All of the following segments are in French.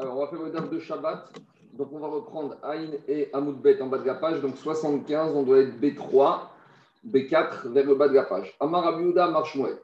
Alors, on va faire le date de Shabbat. Donc, on va reprendre Aïn et Amoudbet en bas de la page. Donc, 75, on doit être B3, B4 vers le bas de la page. Amar Abiouda, Amar Shmuel.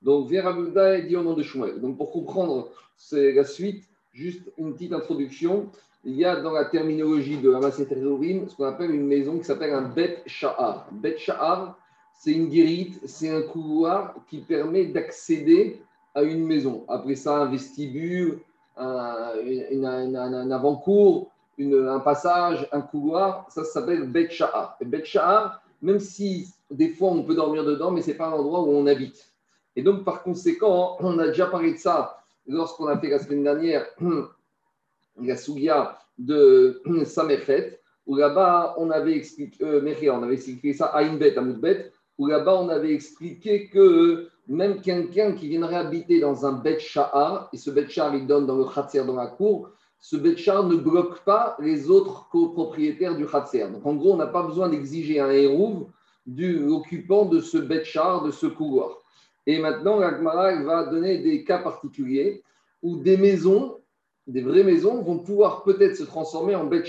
Donc, vers Abiouda est dit au nom de Shmuel. Donc, pour comprendre la suite, juste une petite introduction. Il y a dans la terminologie de la ce qu'on appelle une maison qui s'appelle un Bet Sha'ar. Bet Sha'ar, c'est une guérite, c'est un couloir qui permet d'accéder à une maison. Après ça, un vestibule, un, avant-cour, un passage, un couloir, ça, s'appelle Bet Sha'ar. Et Bet Sha'ar, même si des fois on peut dormir dedans, mais ce n'est pas un endroit où on habite. Et donc, par conséquent, on a déjà parlé de ça lorsqu'on a fait la semaine dernière la Sougia de Samerfet, où là-bas on avait expliqué, euh, on avait expliqué ça à Inbet, à Moudbet, où là-bas on avait expliqué que même quelqu'un qui viendrait habiter dans un Bet et ce Bet Sha'ar il donne dans le Khatser dans la cour, ce Bet ne bloque pas les autres copropriétaires du Khatser. Donc en gros, on n'a pas besoin d'exiger un hérouve du occupant de ce Bet de ce couloir. Et maintenant, l'Agmara va donner des cas particuliers où des maisons, des vraies maisons, vont pouvoir peut-être se transformer en Bet.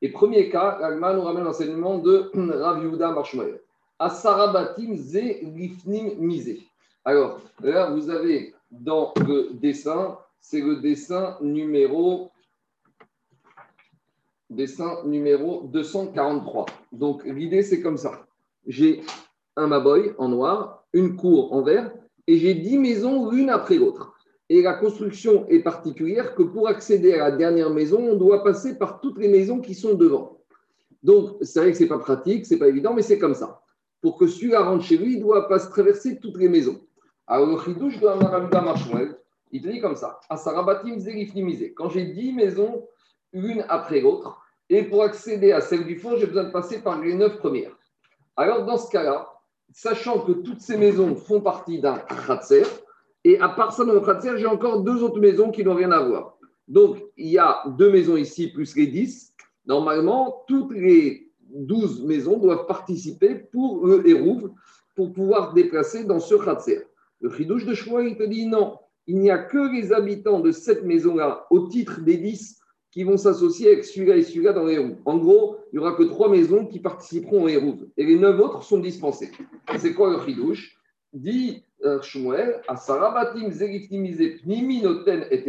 Et premier cas, l'Agmara nous ramène l'enseignement de Rav Yehuda Marshmael. Asarabatim ze lifnim mise. Alors, là, vous avez dans le dessin, c'est le dessin numéro, dessin numéro 243. Donc, l'idée, c'est comme ça. J'ai un Maboy en noir, une cour en vert, et j'ai dix maisons l'une après l'autre. Et la construction est particulière que pour accéder à la dernière maison, on doit passer par toutes les maisons qui sont devant. Donc, c'est vrai que ce n'est pas pratique, ce n'est pas évident, mais c'est comme ça. Pour que celui-là rentre chez lui, il doit pas traverser toutes les maisons. Alors, le chidouche de Amaravida Machouel, il te dit comme ça Asarabatim Zerifnimizé. Quand j'ai dix maisons, l'une après l'autre, et pour accéder à celle du fond, j'ai besoin de passer par les neuf premières. Alors, dans ce cas-là, sachant que toutes ces maisons font partie d'un khatser, et à part ça, dans le khatser, j'ai encore deux autres maisons qui n'ont rien à voir. Donc, il y a deux maisons ici plus les dix. Normalement, toutes les douze maisons doivent participer pour le Hérouv, pour pouvoir déplacer dans ce khatser. Le Chidouche de Shmuel, il te dit non, il n'y a que les habitants de cette maison-là, au titre des dix, qui vont s'associer avec celui-là et celui-là dans les. En gros, il n'y aura que trois maisons qui participeront au Hérouv. Et les neuf autres sont dispensés. C'est quoi le Chidouche? Dit euh, Shmuel, à Sarabatim Pnimi Noten et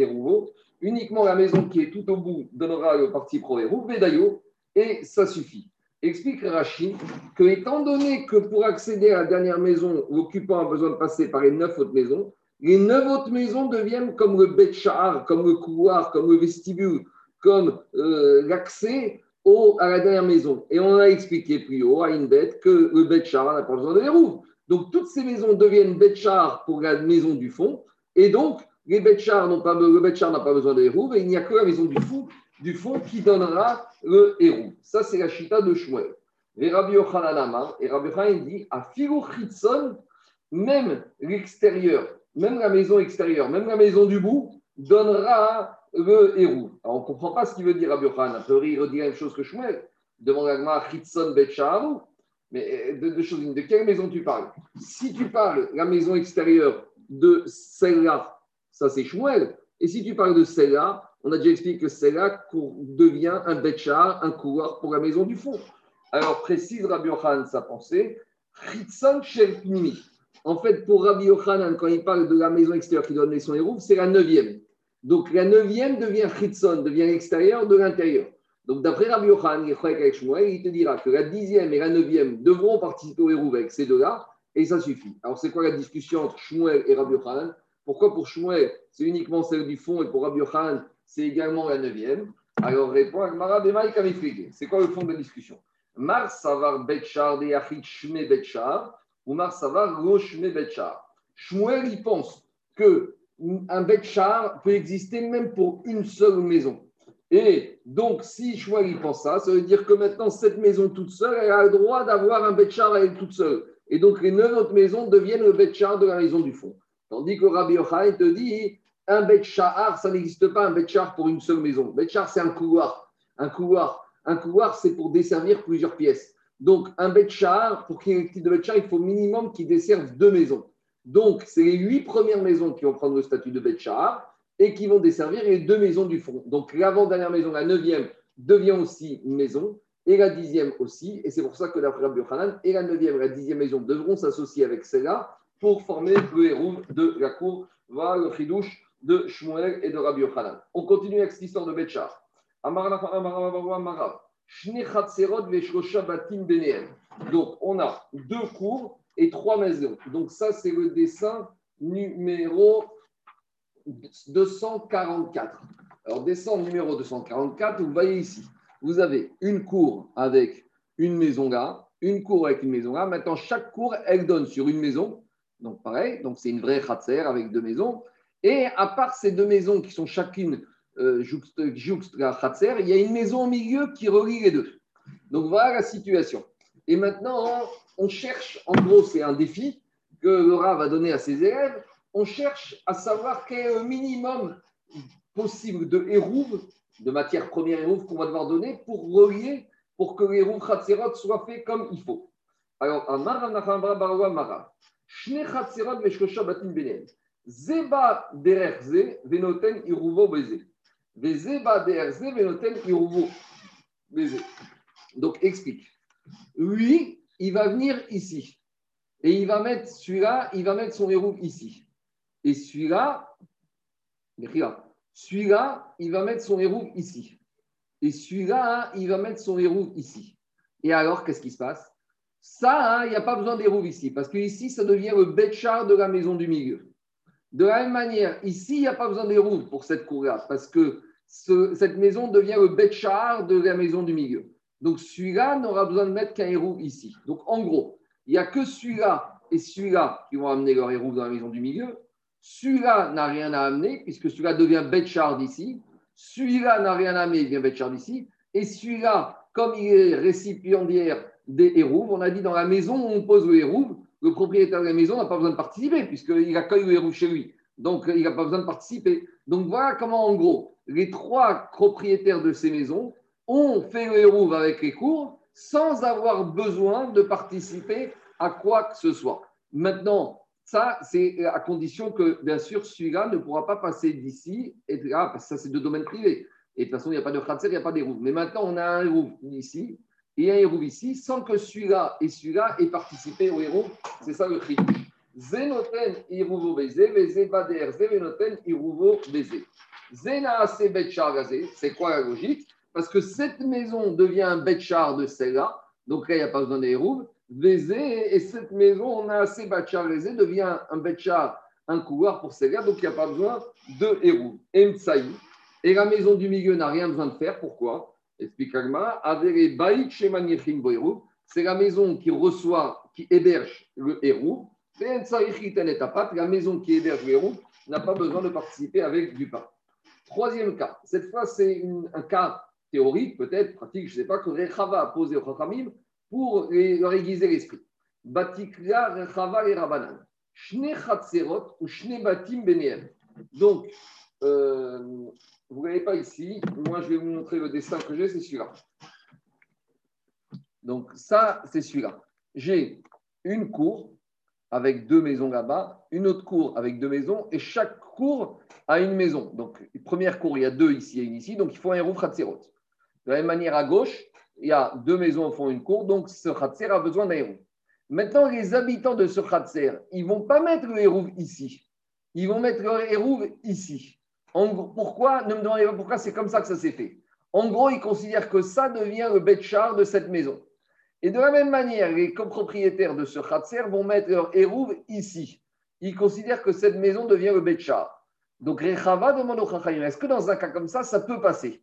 uniquement la maison qui est tout au bout donnera le parti pro Hérouv, Vedayo, et ça suffit. Explique Rachid que, étant donné que pour accéder à la dernière maison, l'occupant a besoin de passer par les neuf autres maisons, les neuf autres maisons deviennent comme le Bet comme le couloir, comme le vestibule, comme euh, l'accès à la dernière maison. Et on a expliqué plus haut à Inbet que le Bet n'a pas besoin de verrou. Donc toutes ces maisons deviennent Bet pour la maison du fond. Et donc le Bet n'a pas besoin de verrou, et il n'y a que la maison du fond du fond qui donnera le héros. Ça, c'est la chita de Shmuel. Et Rabbi Yochanan et Rabbi Yochanan dit à Chitson, même l'extérieur, même la maison extérieure, même la maison du bout, donnera le héros. Alors, on ne comprend pas ce qu'il veut dire Rabbi Yochanan. A priori, il redit la même chose que Shmuel. Demande à Chitson Bet Mais euh, de, de, choses, de quelle maison tu parles? Si tu parles la maison extérieure de celle-là, ça c'est Shmuel. Et si tu parles de celle-là, on a déjà expliqué que c'est là qu'on devient un betchar, un couloir pour la maison du fond. Alors, précise Rabbi Yochanan sa pensée, En fait, pour Rabbi Yochanan, quand il parle de la maison extérieure qui donne les sons et c'est la neuvième. Donc, la neuvième devient Chitzon, devient l'extérieur de l'intérieur. Donc, d'après Rabbi Yochanan, il te dira que la dixième et la neuvième devront participer au Hérouv avec ces deux-là, et ça suffit. Alors, c'est quoi la discussion entre Shmuel et Rabbi Yochanan? Pourquoi pour Shmuel, c'est uniquement celle du fond, et pour Rabbi Yochanan, c'est également la neuvième? Alors répond Agmara Bemaïk C'est quoi le fond de la discussion? Mar savar betchar de yachid shme betchar ou mar savar lo betchar. Shmuel, il pense que un betchar peut exister même pour une seule maison. Et donc, si Shmuel il pense ça, ça veut dire que maintenant, cette maison toute seule, elle a le droit d'avoir un betchar à elle toute seule. Et donc, les neuf autres maisons deviennent le betchar de la maison du fond. Tandis que Rabbi Yochai te dit, un bet ça n'existe pas un bet pour une seule maison. Bet c'est un couloir. Un couloir, un couloir c'est pour desservir plusieurs pièces. Donc, un bet pour qu'il y ait un titre de bet il faut minimum qu'il desserve deux maisons. Donc, c'est les huit premières maisons qui vont prendre le statut de bet et qui vont desservir les deux maisons du fond. Donc l'avant-dernière maison, la neuvième, devient aussi une maison et la dixième aussi. Et c'est pour ça que d'après Rabbi Yochanan, et la neuvième et la dixième maison devront s'associer avec celle-là pour former le héros de la cour, va le chidouche de Shmuel et de Rabbi Yochanan. On continue avec cette histoire de Betchar. Donc, on a deux cours et trois maisons. Donc, ça, c'est le dessin numéro 244. Alors, dessin numéro 244, vous voyez ici, vous avez une cour avec une maison là, une cour avec une maison là. Maintenant, chaque cour, elle donne sur une maison. Donc, pareil, donc c'est une vraie khatser avec deux maisons. Et à part ces deux maisons qui sont chacune euh, jouxte, la khatser, il y a une maison au milieu qui relie les deux. Donc, voilà la situation. Et maintenant, on cherche, en gros, c'est un défi que le va donner à ses élèves. On cherche à savoir quel est le minimum possible de hérouve, de matière première hérouve qu'on va devoir donner pour relier, pour que les hérouves Khatserot soient faits comme il faut. Alors, Amar Nachambra Barwa Mara, Zeba Dererze Venoten Iruvo Beze, Vezeba Dererze Venoten Iruvo Beze. Donc, explique. Lui, il va venir ici. Et il va mettre celui-là, il va mettre son héros ici. Et celui-là, celui-là, il va mettre son héros ici. Et celui-là, il va mettre son héros ici. Et alors, qu'est-ce qui se passe? Ça, hein, il n'y a pas besoin d'héros ici, parce que ici, ça devient le betchar de la maison du milieu. De la même manière, ici, il n'y a pas besoin d'héros pour cette cour-là, parce que cette maison devient le betchar de la maison du milieu. Donc celui-là n'aura besoin de mettre qu'un héros ici. Donc en gros, il n'y a que celui-là et celui-là qui vont amener leur héros dans la maison du milieu. Celui-là n'a rien à amener puisque celui-là devient Betchard ici. Celui-là n'a rien à amener, il devient Betchard ici. Et celui-là, comme il est récipiendaire des héros, on a dit dans la maison où on pose le héros, le propriétaire de la maison n'a pas besoin de participer puisqu'il accueille le héros chez lui. Donc il n'a pas besoin de participer. Donc voilà comment en gros, les trois propriétaires de ces maisons on fait le hérouve avec les cours sans avoir besoin de participer à quoi que ce soit. Maintenant, ça, c'est à condition que, bien sûr, celui-là ne pourra pas passer d'ici, et là, parce que ça, c'est de domaine privé. Et de toute façon, il n'y a pas de khatser, il n'y a pas d'hérouve. Mais maintenant, on a un hérouve ici et un hérouve ici, sans que celui-là et celui-là aient participé au hérouve. C'est ça le cri. Zenoten iruvo beze, beze bader, zenoten iruvo beze. Zena ase c'est quoi la logique? Parce que cette maison devient un betchar de celle-là, donc là, il n'y a pas besoin d'hérouve. Vézé, et cette maison, on a assez betchar devient un betchar, un couloir pour celle-là, donc il n'y a pas besoin de hérouve. Et la maison du milieu n'a rien besoin de faire. Pourquoi? Explique. C'est la maison qui reçoit, qui héberge le hérouve. La maison qui héberge le hérouve n'a pas besoin de participer avec du pain. Troisième cas. Cette fois, c'est un cas théorique, peut-être, pratique, je ne sais pas, que Rechava a posé au Chachamim pour leur aiguiser l'esprit. Rechava et Rabanan. Shne Chatserot ou Shne Batim. Donc, euh, vous ne voyez pas ici, moi je vais vous montrer le dessin que j'ai, c'est celui-là. Donc, ça, c'est celui-là. J'ai une cour avec deux maisons là-bas, une autre cour avec deux maisons, et chaque cour a une maison. Donc, première cour, il y a deux ici et une ici, donc il faut un rouf Khatserot. De la même manière, à gauche, il y a deux maisons au fond une cour, donc ce khatser a besoin d'un héros. Maintenant, les habitants de ce khatser, ils ne vont pas mettre le héros ici. Ils vont mettre le héros ici. Pourquoi Ne me demandez pas pourquoi c'est comme ça que ça s'est fait. En gros, ils considèrent que ça devient le betchar de cette maison. Et de la même manière, les copropriétaires de ce khatser vont mettre leur héros ici. Ils considèrent que cette maison devient le betchar. Donc, Rechava demande au Chachayim, est-ce que dans un cas comme ça, ça peut passer?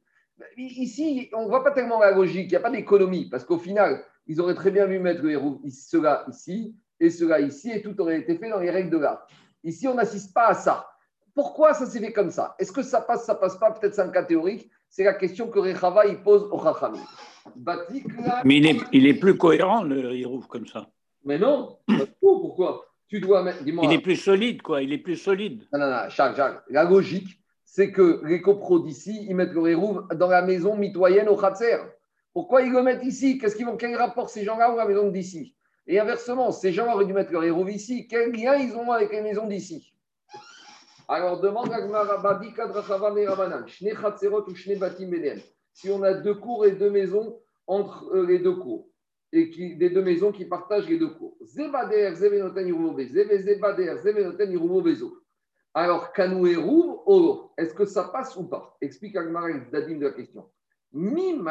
Ici, on ne voit pas tellement la logique, il n'y a pas d'économie, parce qu'au final, ils auraient très bien vu mettre cela ici et cela ici, et tout aurait été fait dans les règles de l'art. Ici, on n'assiste pas à ça. Pourquoi ça s'est fait comme ça? Est-ce que ça passe, ça passe pas? Peut-être c'est un cas théorique. C'est la question que Rechava il pose au Chachami. Mais il est, il est, plus cohérent, le Hirouf, comme ça. Mais non, pourquoi? Tu dois mettre, Il est plus solide, quoi. Il est plus solide. Non, non, non, Jacques, Jacques. La logique, c'est que les copros d'ici, ils mettent le hérouve dans la maison mitoyenne au Khatser. Pourquoi ils le mettent ici? Qu'est-ce qu'ils vont Quel rapport ces gens-là ont la maison d'ici? Et inversement, ces gens auraient dû mettre leur hérouve ici. Quel lien ils ont avec les maisons d'ici? Alors, demande Si on a deux cours et deux maisons entre euh, les deux cours, et des deux maisons qui partagent les deux cours. Alors, Kanou et Oro, est-ce que ça passe ou pas? Explique Dadim de la question. Et.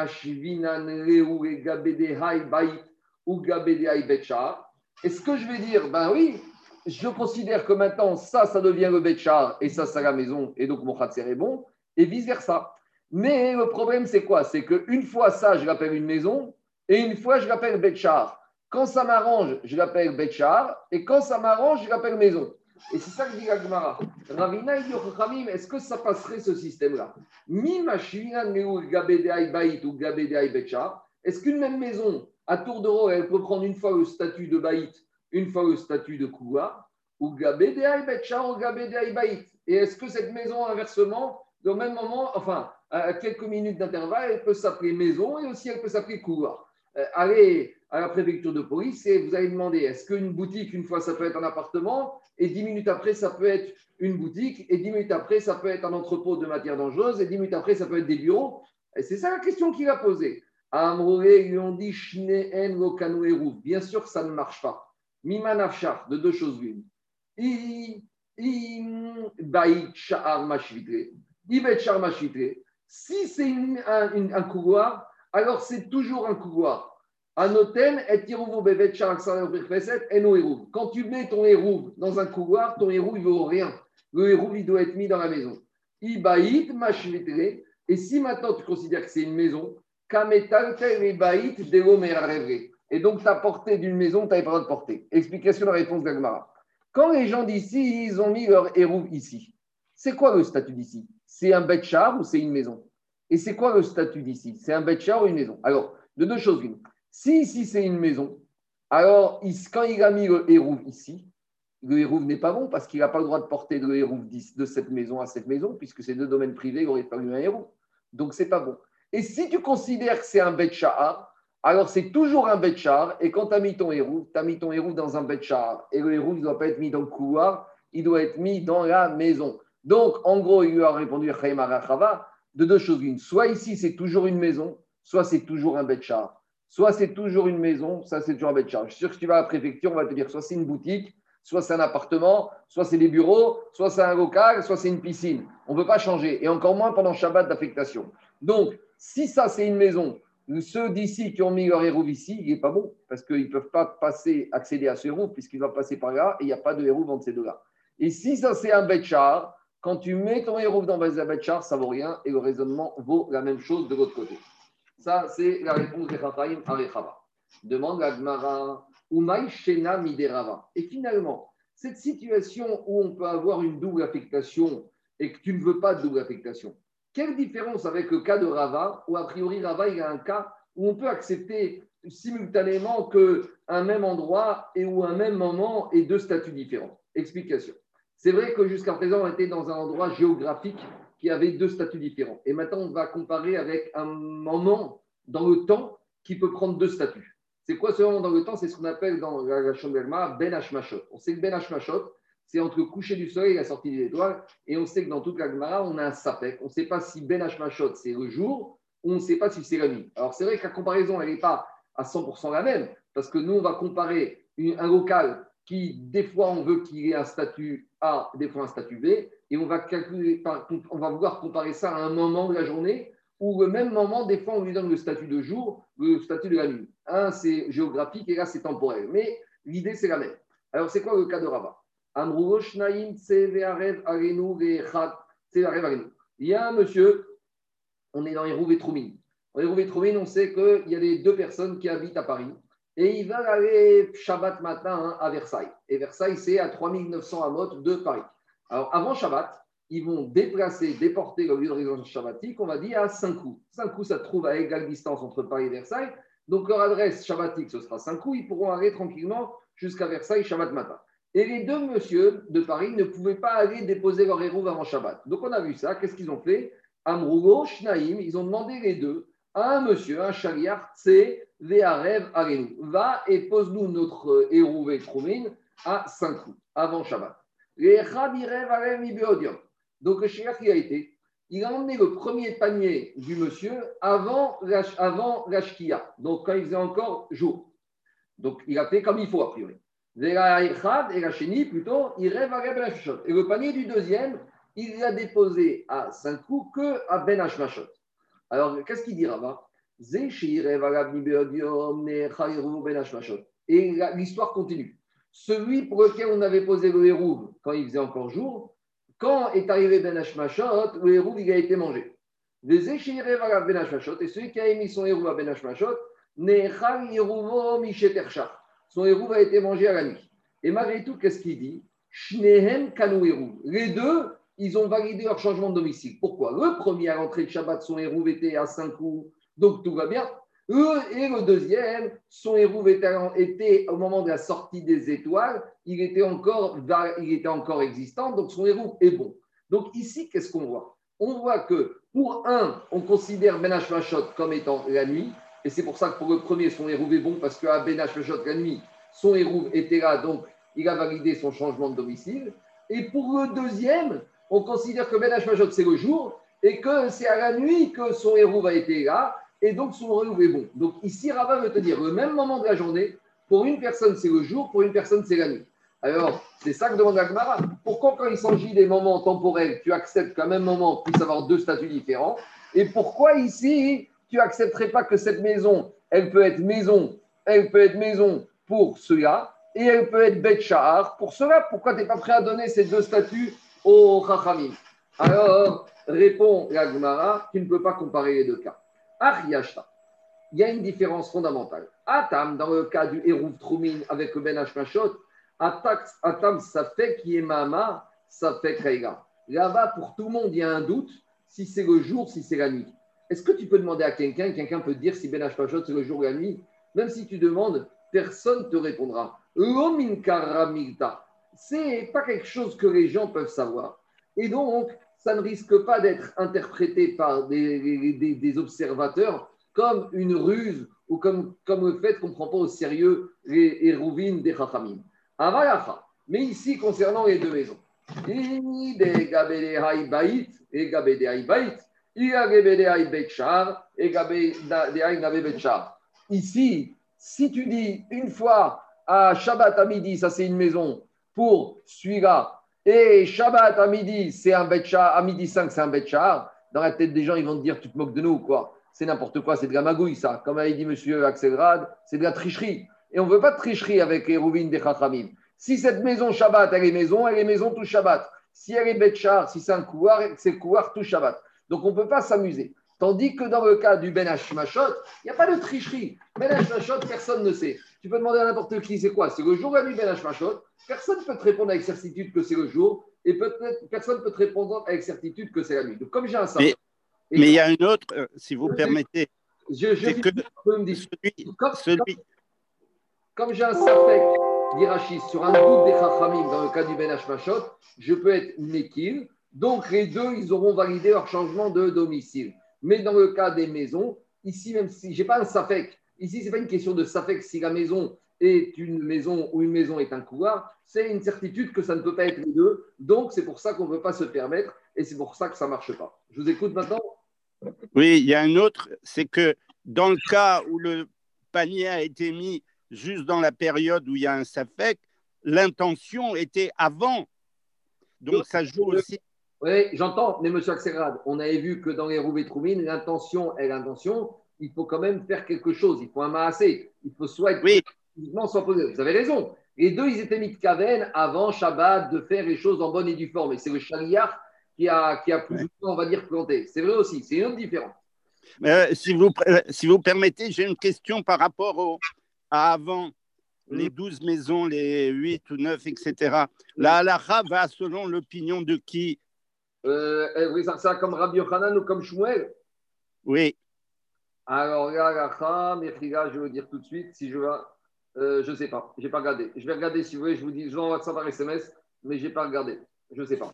Est-ce que je vais dire, ben oui, je considère que maintenant, ça, ça devient le Betchar et ça, c'est la maison, et donc mon Khatser est bon, et vice-versa. Mais le problème, c'est quoi? C'est qu'une fois ça, je l'appelle une maison, et une fois, je l'appelle Betchar. Quand ça m'arrange, je l'appelle Betchar, et quand ça m'arrange, je l'appelle maison. Et c'est ça que dit Agmara. Ravina, est-ce que ça passerait ce système-là? Est-ce qu'une même maison, à tour de rôle, elle peut prendre une fois le statut de Baït une fois le statut de Koua, ou Et est-ce que cette maison, inversement, au même moment, enfin, à quelques minutes d'intervalle, elle peut s'appeler maison et aussi elle peut s'appeler Koua euh, Allez à la préfecture de police et vous allez demander est-ce qu'une boutique, une fois, ça peut être un appartement et dix minutes après, ça peut être une boutique et dix minutes après, ça peut être un entrepôt de matières dangereuses et dix minutes après, ça peut être des bureaux Et c'est ça la question qu'il a posée. À ils lui ont dit Bien sûr, ça ne marche pas. Mimanafshar, de deux choses l'une. Si c'est un, un, couloir, alors c'est toujours un couloir. Anoten et Quand tu mets ton hérouve dans un couloir, ton hérouve il vaut rien. Le hérouve il doit être mis dans la maison. Ibaït Et si maintenant tu considères que c'est une maison, kametal tel de et donc, ta portée d'une maison, tu n'avais pas le droit de porter. Explication de la réponse d'Agmara. Quand les gens d'ici, ils ont mis leur héros ici, c'est quoi le statut d'ici? C'est un bête char ou c'est une maison? Et c'est quoi le statut d'ici? C'est un bête char ou une maison? Alors, de deux choses l'une. Si ici c'est une maison, alors quand il a mis le héros ici, le héros n'est pas bon parce qu'il n'a pas le droit de porter le de cette maison à cette maison, puisque c'est deux domaines privés, il aurait fallu un héros. Donc, c'est pas bon. Et si tu considères que c'est un char, alors c'est toujours un betchar. Et quand tu as mis ton héros, tu as mis ton héros dans un betchar. Et le héros, il ne doit pas être mis dans le couloir, il doit être mis dans la maison. Donc, en gros, il lui a répondu de deux choses une. Soit ici, c'est toujours une maison, soit c'est toujours un betchar. Soit c'est toujours une maison, ça c'est toujours un betchar. Je suis sûr que si tu vas à la préfecture, on va te dire soit c'est une boutique, soit c'est un appartement, soit c'est des bureaux, soit c'est un local, soit c'est une piscine. On ne peut pas changer. Et encore moins pendant Shabbat d'affectation. Donc, si ça c'est une maison, ceux d'ici qui ont mis leur héros ici, il n'est pas bon, parce qu'ils ne peuvent pas accéder à ce héros, puisqu'il va passer par là, et il n'y a pas de héros entre ces deux-là. Et si ça, c'est un betchar, quand tu mets ton héros dans un betchar, ça ne vaut rien, et le raisonnement vaut la même chose de l'autre côté. Ça, c'est la réponse de Raphaïm à Rechava. Demande la Gmara, Umay Shena Miderava. Et finalement, cette situation où on peut avoir une double affectation et que tu ne veux pas de double affectation, quelle différence avec le cas de Rava, où a priori Rava, il a un cas où on peut accepter simultanément qu'un même endroit et où un même moment et deux statuts différents? Explication. C'est vrai que jusqu'à présent, on était dans un endroit géographique qui avait deux statuts différents. Et maintenant, on va comparer avec un moment dans le temps qui peut prendre deux statuts. C'est quoi ce moment dans le temps? C'est ce qu'on appelle dans la Shomberma Ben Hashmashot. On sait que Ben Hashmashot, c'est entre le coucher du soleil et la sortie des étoiles. Et on sait que dans toute la Gemara, on a un sapek. On ne sait pas si Ben Hashmashot, c'est le jour, ou on ne sait pas si c'est la nuit. Alors, c'est vrai que la comparaison, elle n'est pas à 100% la même, parce que nous, on va comparer un local qui, des fois, on veut qu'il ait un statut A, des fois un statut B, et on va, calculer, on va vouloir comparer ça à un moment de la journée, ou le même moment, des fois, on lui donne le statut de jour, le statut de la nuit. Un, c'est géographique, et là, c'est temporel. Mais l'idée, c'est la même. Alors, c'est quoi le cas de Rabat? Il y a un monsieur, on est dans les roues Troumine. Dans les roues on sait qu'il y a les deux personnes qui habitent à Paris. Et ils veulent aller Shabbat matin hein, à Versailles. Et Versailles, c'est à 3900 amotes de Paris. Alors, avant Shabbat, ils vont déplacer, déporter le lieu de résidence shabbatique, on va dire à 5 coups. 5 coups, ça se trouve à égale distance entre Paris et Versailles. Donc, leur adresse shabbatique, ce sera 5 coups. Ils pourront aller tranquillement jusqu'à Versailles Shabbat matin. Et les deux messieurs de Paris ne pouvaient pas aller déposer leur héros avant Shabbat. Donc on a vu ça. Qu'est-ce qu'ils ont fait? Amrougo, Shnaïm, ils ont demandé les deux à un monsieur, un chariard, c'est Ve'arev Arenu. Va et pose-nous notre héros Vétroumine à 5 coups avant Shabbat. Donc le shliach, il a été, il a emmené le premier panier du monsieur avant, avant l'ashkia, donc quand il faisait encore jour. Donc il a fait comme il faut a priori. Et la chénie, plutôt, il rêve à Et le panier du deuxième, il l'a déposé à 5 coups que à Ben Hashmashot. Alors, qu'est-ce qu'il dit là-bas Et l'histoire continue. Celui pour lequel on avait posé le hérouve quand il faisait encore jour, quand est arrivé Ben Hashmashot, le hérouve il a été mangé. Ben et celui qui a émis son hérouve à Ben Hashmashot, son hérouve a été mangé à la nuit. Et malgré tout, qu'est-ce qu'il dit? Les deux, ils ont validé leur changement de domicile. Pourquoi? Le premier à l'entrée de Shabbat, son hérouve était à 5 coups, donc tout va bien. et le deuxième, son hérouve était, au moment de la sortie des étoiles, il était encore, il était encore existant, donc son hérouve est bon. Donc ici, qu'est-ce qu'on voit? On voit que pour un, on considère Ben Machot comme étant la nuit, et c'est pour ça que pour le premier, son hérouve est bon, parce qu'à Ben Hashmashot, la nuit, son hérouve était là, donc il a validé son changement de domicile. Et pour le deuxième, on considère que Ben Hashmashot, c'est le jour, et que c'est à la nuit que son hérouve a été là, et donc son hérouve est bon. Donc ici, Rabat veut te dire, le même moment de la journée, pour une personne, c'est le jour, pour une personne, c'est la nuit. Alors, c'est ça que demande Agmara. Pourquoi, quand il s'agit des moments temporels, tu acceptes qu'à même moment puisse avoir deux statuts différents? Et pourquoi ici, tu accepterais pas que cette maison, elle peut être maison, elle peut être maison pour cela, et elle peut être Bet pour cela. Pourquoi tu n'es pas prêt à donner ces deux statuts au Chachamim? Alors, répond la tu ne peux pas comparer les deux cas. Ariashta, il y a une différence fondamentale. Atam, dans le cas du Hérouv Troumin avec le Ben Hashmashot, Atam, ça fait qui est Mama, ça fait Kreila. Là-bas, pour tout le monde, il y a un doute si c'est le jour, si c'est la nuit. Est-ce que tu peux demander à quelqu'un, quelqu'un peut dire si Ben Hashpashot c'est le jour ou la nuit? Même si tu demandes, personne ne te répondra. C'est pas quelque chose que les gens peuvent savoir. Et donc, ça ne risque pas d'être interprété par des, observateurs comme une ruse ou comme, le fait qu'on ne prend pas au sérieux les hérouvines des Chachamim. Mais ici, concernant les deux maisons, Ici, si tu dis une fois à Shabbat à midi, ça c'est une maison pour celui-là, et Shabbat à midi, c'est un Betchar, à midi 5, c'est un Betchar, dans la tête des gens, ils vont te dire, tu te moques de nous, quoi. C'est n'importe quoi, c'est de la magouille, ça. Comme a dit monsieur Axelrad, c'est de la tricherie. Et on ne veut pas de tricherie avec les rouvines des Chachamim. Si cette maison Shabbat, elle est maison, elle est maison tout Shabbat. Si elle est Betchar, si c'est un couloir, c'est couloir tout Shabbat. Donc on ne peut pas s'amuser. Tandis que dans le cas du Ben Hashmashot, il n'y a pas de tricherie. Ben Hashmashot, personne ne sait. Tu peux demander à n'importe qui c'est quoi? C'est le jour de la nuit Ben Hashmashot. Personne ne peut te répondre avec certitude que c'est le jour. Et peut-être personne ne peut te répondre avec certitude que c'est la nuit. Donc comme j'ai un Mais, mais il y a une autre, euh, si vous permettez. Je, je que celui, comme, celui... comme, j'ai un safek d'Irachis sur un doute des Chachamim dans le cas du Ben Hashmashot, je peux être Mekil donc les deux, ils auront validé leur changement de domicile. Mais dans le cas des maisons, ici, même si je n'ai pas un SAFEC, ici, ce n'est pas une question de SAFEC si la maison est une maison ou une maison est un couloir, c'est une certitude que ça ne peut pas être les deux. Donc c'est pour ça qu'on ne peut pas se permettre et c'est pour ça que ça ne marche pas. Je vous écoute maintenant. Oui, il y a un autre, c'est que dans le cas où le panier a été mis juste dans la période où il y a un SAFEC, l'intention était avant. Donc ça joue aussi oui, j'entends, mais monsieur Axelrad, on avait vu que dans les roues Troumines, l'intention est l'intention, il faut quand même faire quelque chose, il faut un maassé, il faut soit être oui. soit posé. Vous avez raison. Les deux, ils étaient mis de caverne avant Shabbat de faire les choses en bonne et due forme. Et c'est le chariard qui a, qui a plus on va dire, planté. C'est vrai aussi, c'est une autre différence. Euh, si, vous, euh, si vous permettez, j'ai une question par rapport au, à avant les mm. douze maisons, les huit ou neuf, etc. La halakha va selon l'opinion de qui euh, vous ça comme Rabbi Yochanan ou comme Shmuel? Oui. Alors, là, Mechiga, je vais vous dire tout de suite si je. Euh, je ne sais pas, je n'ai pas regardé. Je vais regarder si vous voulez, je vous dis, je vous envoie ça par SMS, mais je n'ai pas regardé. Je ne sais pas.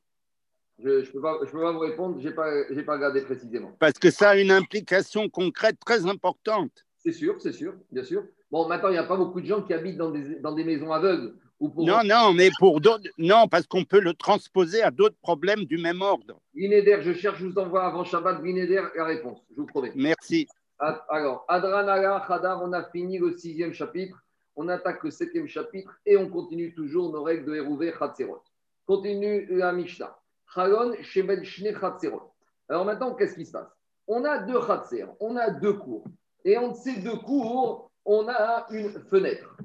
Je ne peux, pas, peux pas vous répondre, je n'ai pas, pas regardé précisément. Parce que ça a une implication concrète très importante. C'est sûr, c'est sûr, bien sûr. Bon, maintenant, il n'y a pas beaucoup de gens qui habitent dans des, dans des maisons aveugles Non, non, mais pour d'autres. Non, parce qu'on peut le transposer à d'autres problèmes du même ordre. Vinéder, je cherche, je vous envoie avant Shabbat Vinéder la réponse, je vous promets. Merci. Alors, Adranala, Khadar, on a fini le sixième chapitre, on attaque le septième chapitre et on continue toujours nos règles de Hérouvé Khatserot. Continue la Mishnah. Chalon, Shebel, Shne, Khatserot. Alors maintenant, qu'est-ce qui se passe? On a deux Khatser, on a deux cours. Et entre ces deux cours, on a une fenêtre.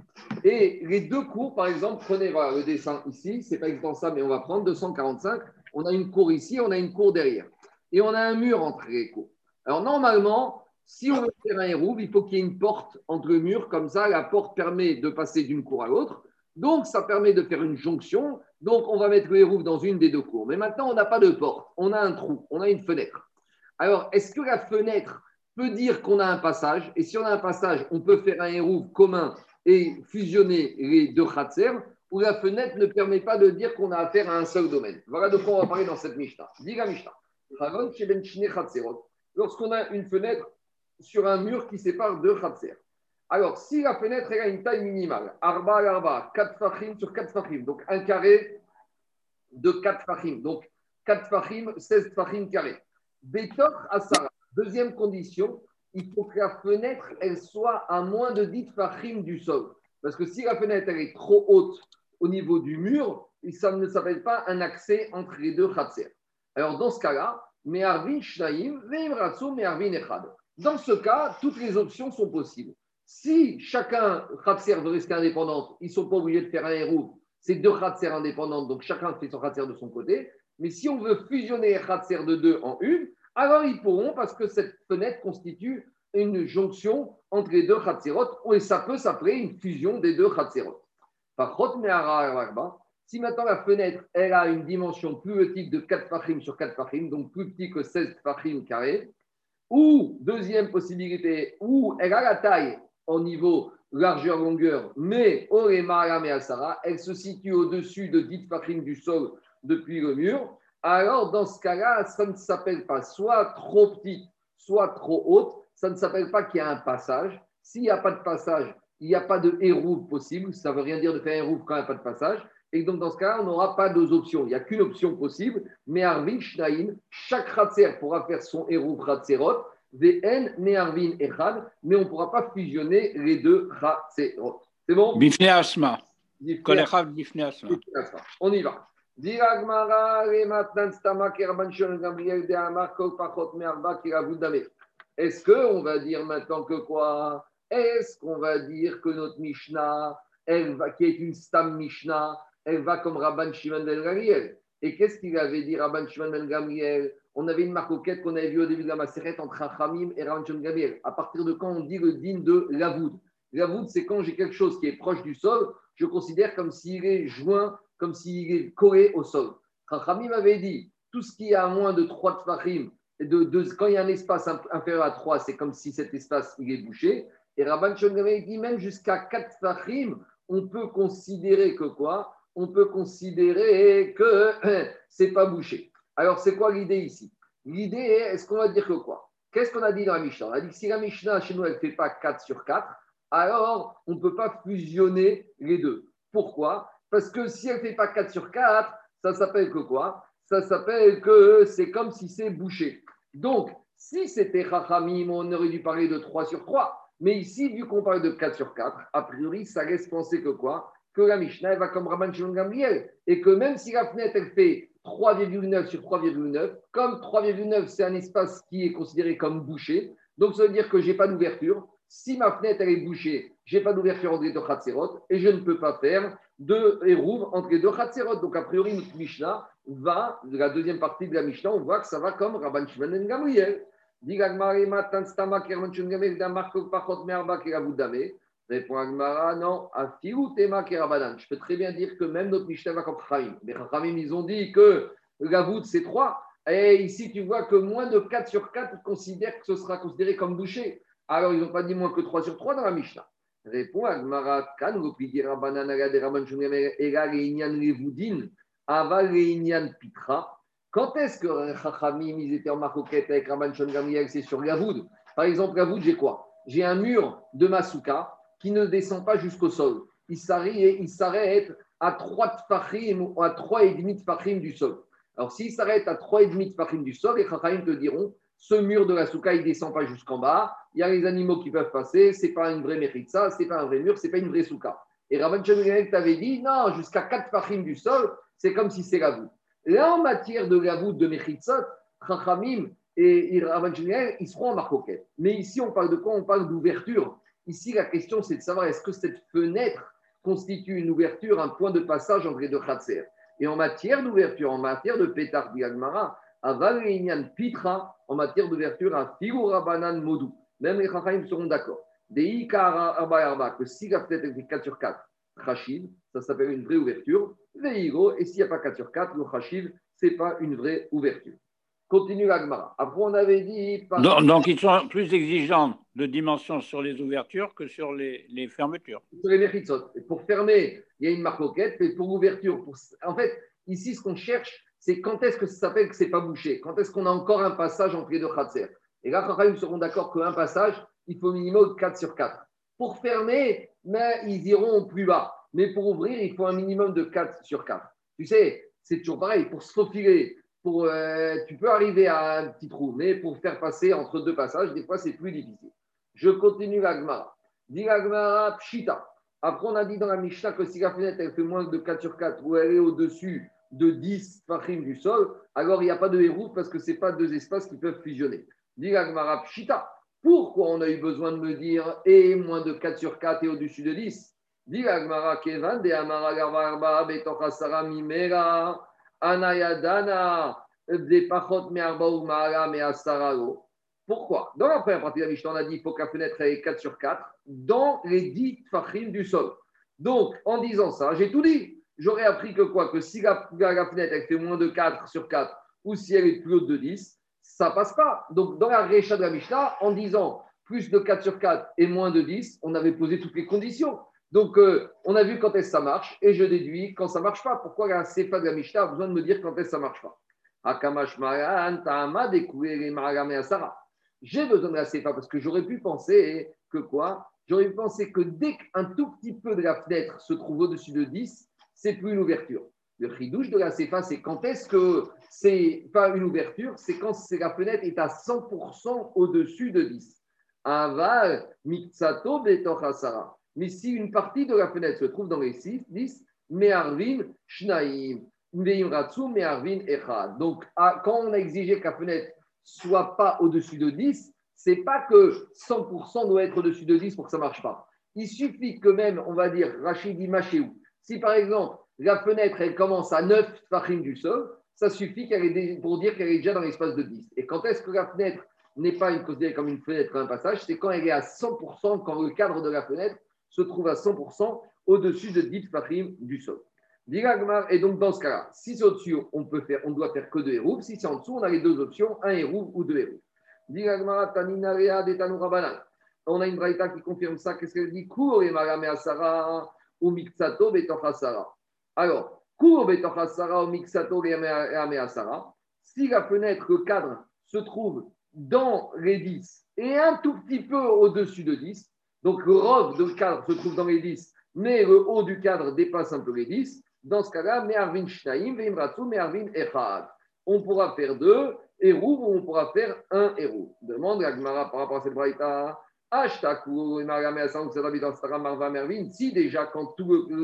Et les deux cours, par exemple, prenez le dessin ici, c'est pas exactement ça, mais on va prendre 245. On a une cour ici, on a une cour derrière. Et on a un mur entre les cours. Alors normalement, si on veut faire un hérouve, il faut qu'il y ait une porte entre le mur, comme ça, la porte permet de passer d'une cour à l'autre. Donc, ça permet de faire une jonction. Donc, on va mettre le hérouve dans une des deux cours. Mais maintenant, on n'a pas de porte, on a un trou, on a une fenêtre. Alors, est-ce que la fenêtre peut dire qu'on a un passage Et si on a un passage, on peut faire un hérouve commun et fusionner les deux khatser ou la fenêtre ne permet pas de dire qu'on a affaire à un seul domaine. Voilà de quoi on va parler dans cette Mishnah. Diga Mishnah. Lorsqu'on a une fenêtre sur un mur qui sépare deux khatser. Alors, si la fenêtre a une taille minimale, arba arba, 4 fachim sur 4 fachim, donc un carré de 4 fachim, donc 4 fachim, 16 fachim carrés. Betok asara, deuxième condition, il faut que la fenêtre, elle soit à moins de 10 fachim du sol. Parce que si la fenêtre, est trop haute au niveau du mur, ça ne s'appelle pas un accès entre les deux khatser. Alors, dans ce cas-là. Dans ce cas, toutes les options sont possibles. Si chacun Khatser veut rester indépendante, ils ne sont pas obligés de faire un héros. C'est deux Khatser indépendantes, donc chacun fait son Khatser de son côté. Mais si on veut fusionner Khatser de deux en une, alors ils pourront parce que cette fenêtre constitue une jonction entre les deux Khatserot et ça peut s'appeler une fusion des deux Khatserot. Par si maintenant la fenêtre elle a une dimension plus petite de 4 fachim sur 4 fachim, donc plus petit que 16 fachim carrés, ou, deuxième possibilité, où elle a la taille au niveau largeur-longueur, mais elle se situe au-dessus de 10 farines du sol depuis le mur, alors dans ce cas-là, ça ne s'appelle pas soit trop petite, soit trop haute, ça ne s'appelle pas qu'il y a un passage. S'il n'y a pas de passage, il n'y a pas de hérouve possible, ça ne veut rien dire de faire un hérouve quand il n'y a pas de passage. Et donc, dans ce cas, on n'aura pas deux options. Il n'y a qu'une option possible. Mais Arvin Shnaim, chaque Ratzer pourra faire son héros Ratzerot. VN, Arvin Echad, mais on ne pourra pas fusionner les deux Ratzerot. C'est bon? Bifne Asma. On y va. Est-ce qu'on va dire maintenant que quoi? Est-ce qu'on va dire que notre Mishnah, qui est une Stam Mishnah, elle va comme Rabban Shimon ben Gamriel. Et qu'est-ce qu'il avait dit Rabban Shimon ben Gamriel On avait une marcoquette qu'on avait vue au début de la Maseret entre Hamim et Rabban Shimon ben Gamriel. À partir de quand on dit le din de Lavoud? Lavoud, c'est quand j'ai quelque chose qui est proche du sol, je considère comme s'il est joint, comme s'il est collé au sol. Hamim avait dit tout ce qui est à moins de 3 tfachim, de, de, quand il y a un espace inférieur à 3, c'est comme si cet espace il est bouché. Et Rabban Gamriel dit même jusqu'à 4 tfachim, on peut considérer que quoi? On peut considérer que c'est pas bouché. Alors, c'est quoi l'idée ici? L'idée est, est-ce qu'on va dire que quoi? Qu'est-ce qu'on a dit dans la Mishnah? On a dit que si la Mishnah chez nous, elle ne fait pas 4 sur 4, alors on ne peut pas fusionner les deux. Pourquoi? Parce que si elle ne fait pas 4 sur 4, ça s'appelle que quoi? Ça s'appelle que c'est comme si c'est bouché. Donc, si c'était Chachamim, on aurait dû parler de 3 sur 3. Mais ici, vu qu'on parle de 4 sur 4, a priori, ça laisse penser que quoi? Que la Mishnah va comme Rabban Shimon Gamliel et que même si la fenêtre elle fait 3,9 sur 3,9, comme 3,9 c'est un espace qui est considéré comme bouché, donc ça veut dire que je n'ai pas d'ouverture. Si ma fenêtre elle est bouchée, je n'ai pas d'ouverture deux Khatserot et je ne peux pas faire de hérouve entre les deux Khatserot. Donc a priori, notre Mishnah va, la deuxième partie de la Mishnah, on voit que ça va comme Rabban Shimon Gamliel. Répond Agmara, non, Tema. Je peux très bien dire que même notre Mishnah va comme Chachamim. Mais Chachamim, ils ont dit que Gavoud, c'est 3. Et ici, tu vois que moins de 4 sur 4 considèrent que ce sera considéré comme bouché. Alors, ils n'ont pas dit moins que 3 sur 3 dans la Mishnah. Répond Agmara, Kan, Rabanan, Aval, Pitra. Quand est-ce que Chachamim, ils étaient en marcoquette avec Rabban Shunem, c'est sur Gavoud Par exemple, Gavoud, j'ai quoi? J'ai un mur de Masuka qui ne descend pas jusqu'au sol. il s'arrête à 3 tfachim ou à 3,5 tfachim du sol. Alors, s'il s'arrête à 3,5 tfachim du sol, les chachim te diront ce mur de la souka, il ne descend pas jusqu'en bas. Il y a les animaux qui peuvent passer. Ce n'est pas une vraie méritza, ce n'est pas un vrai mur, ce n'est pas une vraie souka. Et Rabban t'avait dit non, jusqu'à 4 fachim du sol, c'est comme si c'est la voûte. Là, en matière de la voûte de Mechitzot, Chachamim et Rabban ils seront en marcoquette. Mais ici, on parle de quoi? On parle d'ouverture. Ici, la question, c'est de savoir est-ce que cette fenêtre constitue une ouverture, un point de passage entre les deux Khatser. Et en matière d'ouverture, en matière de pétard diagmara, à Valinian Pitra, en matière d'ouverture, à Figura Banan Modou. Même les Chachamim seront d'accord. Des Arba que si la fenêtre est 4 sur 4, Rachid, ça s'appelle une vraie ouverture. Veigo, et s'il n'y a pas 4 sur 4, le Rachid, ce n'est pas une vraie ouverture. Continue l'Agmara. Après, on avait dit. Donc, ils sont plus exigeants de dimension sur les ouvertures que sur les, les fermetures. Sur les méritzot. Pour fermer, il y a une marque mais pour l'ouverture, pour... en fait, ici, ce qu'on cherche, c'est quand est-ce que ça s'appelle que ce n'est pas bouché? Quand est-ce qu'on a encore un passage entre les deux khatser? Et là, ils seront d'accord qu'un passage, il faut minimum 4 sur 4. Pour fermer, mais ils iront plus bas. Mais pour ouvrir, il faut un minimum de 4 sur 4. Tu sais, c'est toujours pareil. Pour se faufiler, pour, euh, tu peux arriver à un petit trou, mais pour faire passer entre deux passages, des fois, c'est plus difficile. Je continue l'agmara. Dit l'agmara pshita. Après, on a dit dans la Mishnah que si la fenêtre elle fait moins de 4 sur 4 ou elle est au-dessus de 10 fachim du sol, alors il n'y a pas de héros parce que ce n'est pas deux espaces qui peuvent fusionner. Pshita. Pourquoi on a eu besoin de me dire et moins de 4 sur 4 et au-dessus de 10 Dit l'agmara kevan de amara. Anayadana Pourquoi? Dans la première partie de la Mishnah, on a dit qu'il faut que la fenêtre ait 4 sur 4 dans les 10 fachim du sol. Donc, en disant ça, j'ai tout dit. J'aurais appris que quoi Que si la, fenêtre elle fait moins de 4 sur 4 ou si elle est plus haute de 10, ça passe pas. Donc, dans la récha de la Mishnah, en disant plus de 4 sur 4 et moins de 10, on avait posé toutes les conditions. Donc, euh, on a vu quand est-ce ça marche et je déduis quand ça marche pas. Pourquoi la CFA de la Mishnah a besoin de me dire quand est-ce ça marche pas? J'ai besoin de la CFA parce que j'aurais pu penser que quoi? J'aurais pu penser que dès qu'un tout petit peu de la fenêtre se trouve au-dessus de 10, c'est plus une ouverture. Le ridouche de la CFA, c'est quand est-ce que c'est pas une ouverture, c'est quand la fenêtre est à 100% au-dessus de 10. Aval, mitsato, betochasara. Mais si une partie de la fenêtre se trouve dans les 6, 10, Me'arvin, Shnaim, Ratsu, Me'arvin, Echad. Donc, quand on a exigé que la fenêtre soit pas au-dessus de 10, c'est pas que 100% doit être au-dessus de 10 pour que ça marche pas. Il suffit que même, on va dire, Rachidi Machéou, si par exemple la fenêtre elle commence à 9 fachim du sol, ça suffit pour dire qu'elle est déjà dans l'espace de 10. Et quand est-ce que la fenêtre n'est pas considérée comme une fenêtre, un passage C'est quand elle est à 100%, quand le cadre de la fenêtre se trouve à 100% au-dessus de 10 patrim du sol. Et donc, dans ce cas-là, si c'est au-dessus, on, peut faire, on doit faire que deux héros. Si c'est en dessous, on a les deux options, un héros ou deux héros. On a une braïta qui confirme ça. Qu'est-ce qu'elle dit? Ou mixato Alors, ou mixato Si la fenêtre, le cadre, se trouve dans les 10 et un tout petit peu au-dessus de 10, donc le robe de cadre se trouve dans les 10, mais le haut du cadre dépasse un peu les 10. Dans ce cas-là, Me'arvin Shnaim, Veimratsu, Me'arvin Echad. On pourra faire deux héros ou on pourra faire un héros. Demande à Gmara par rapport à cette braïta. Si déjà, quand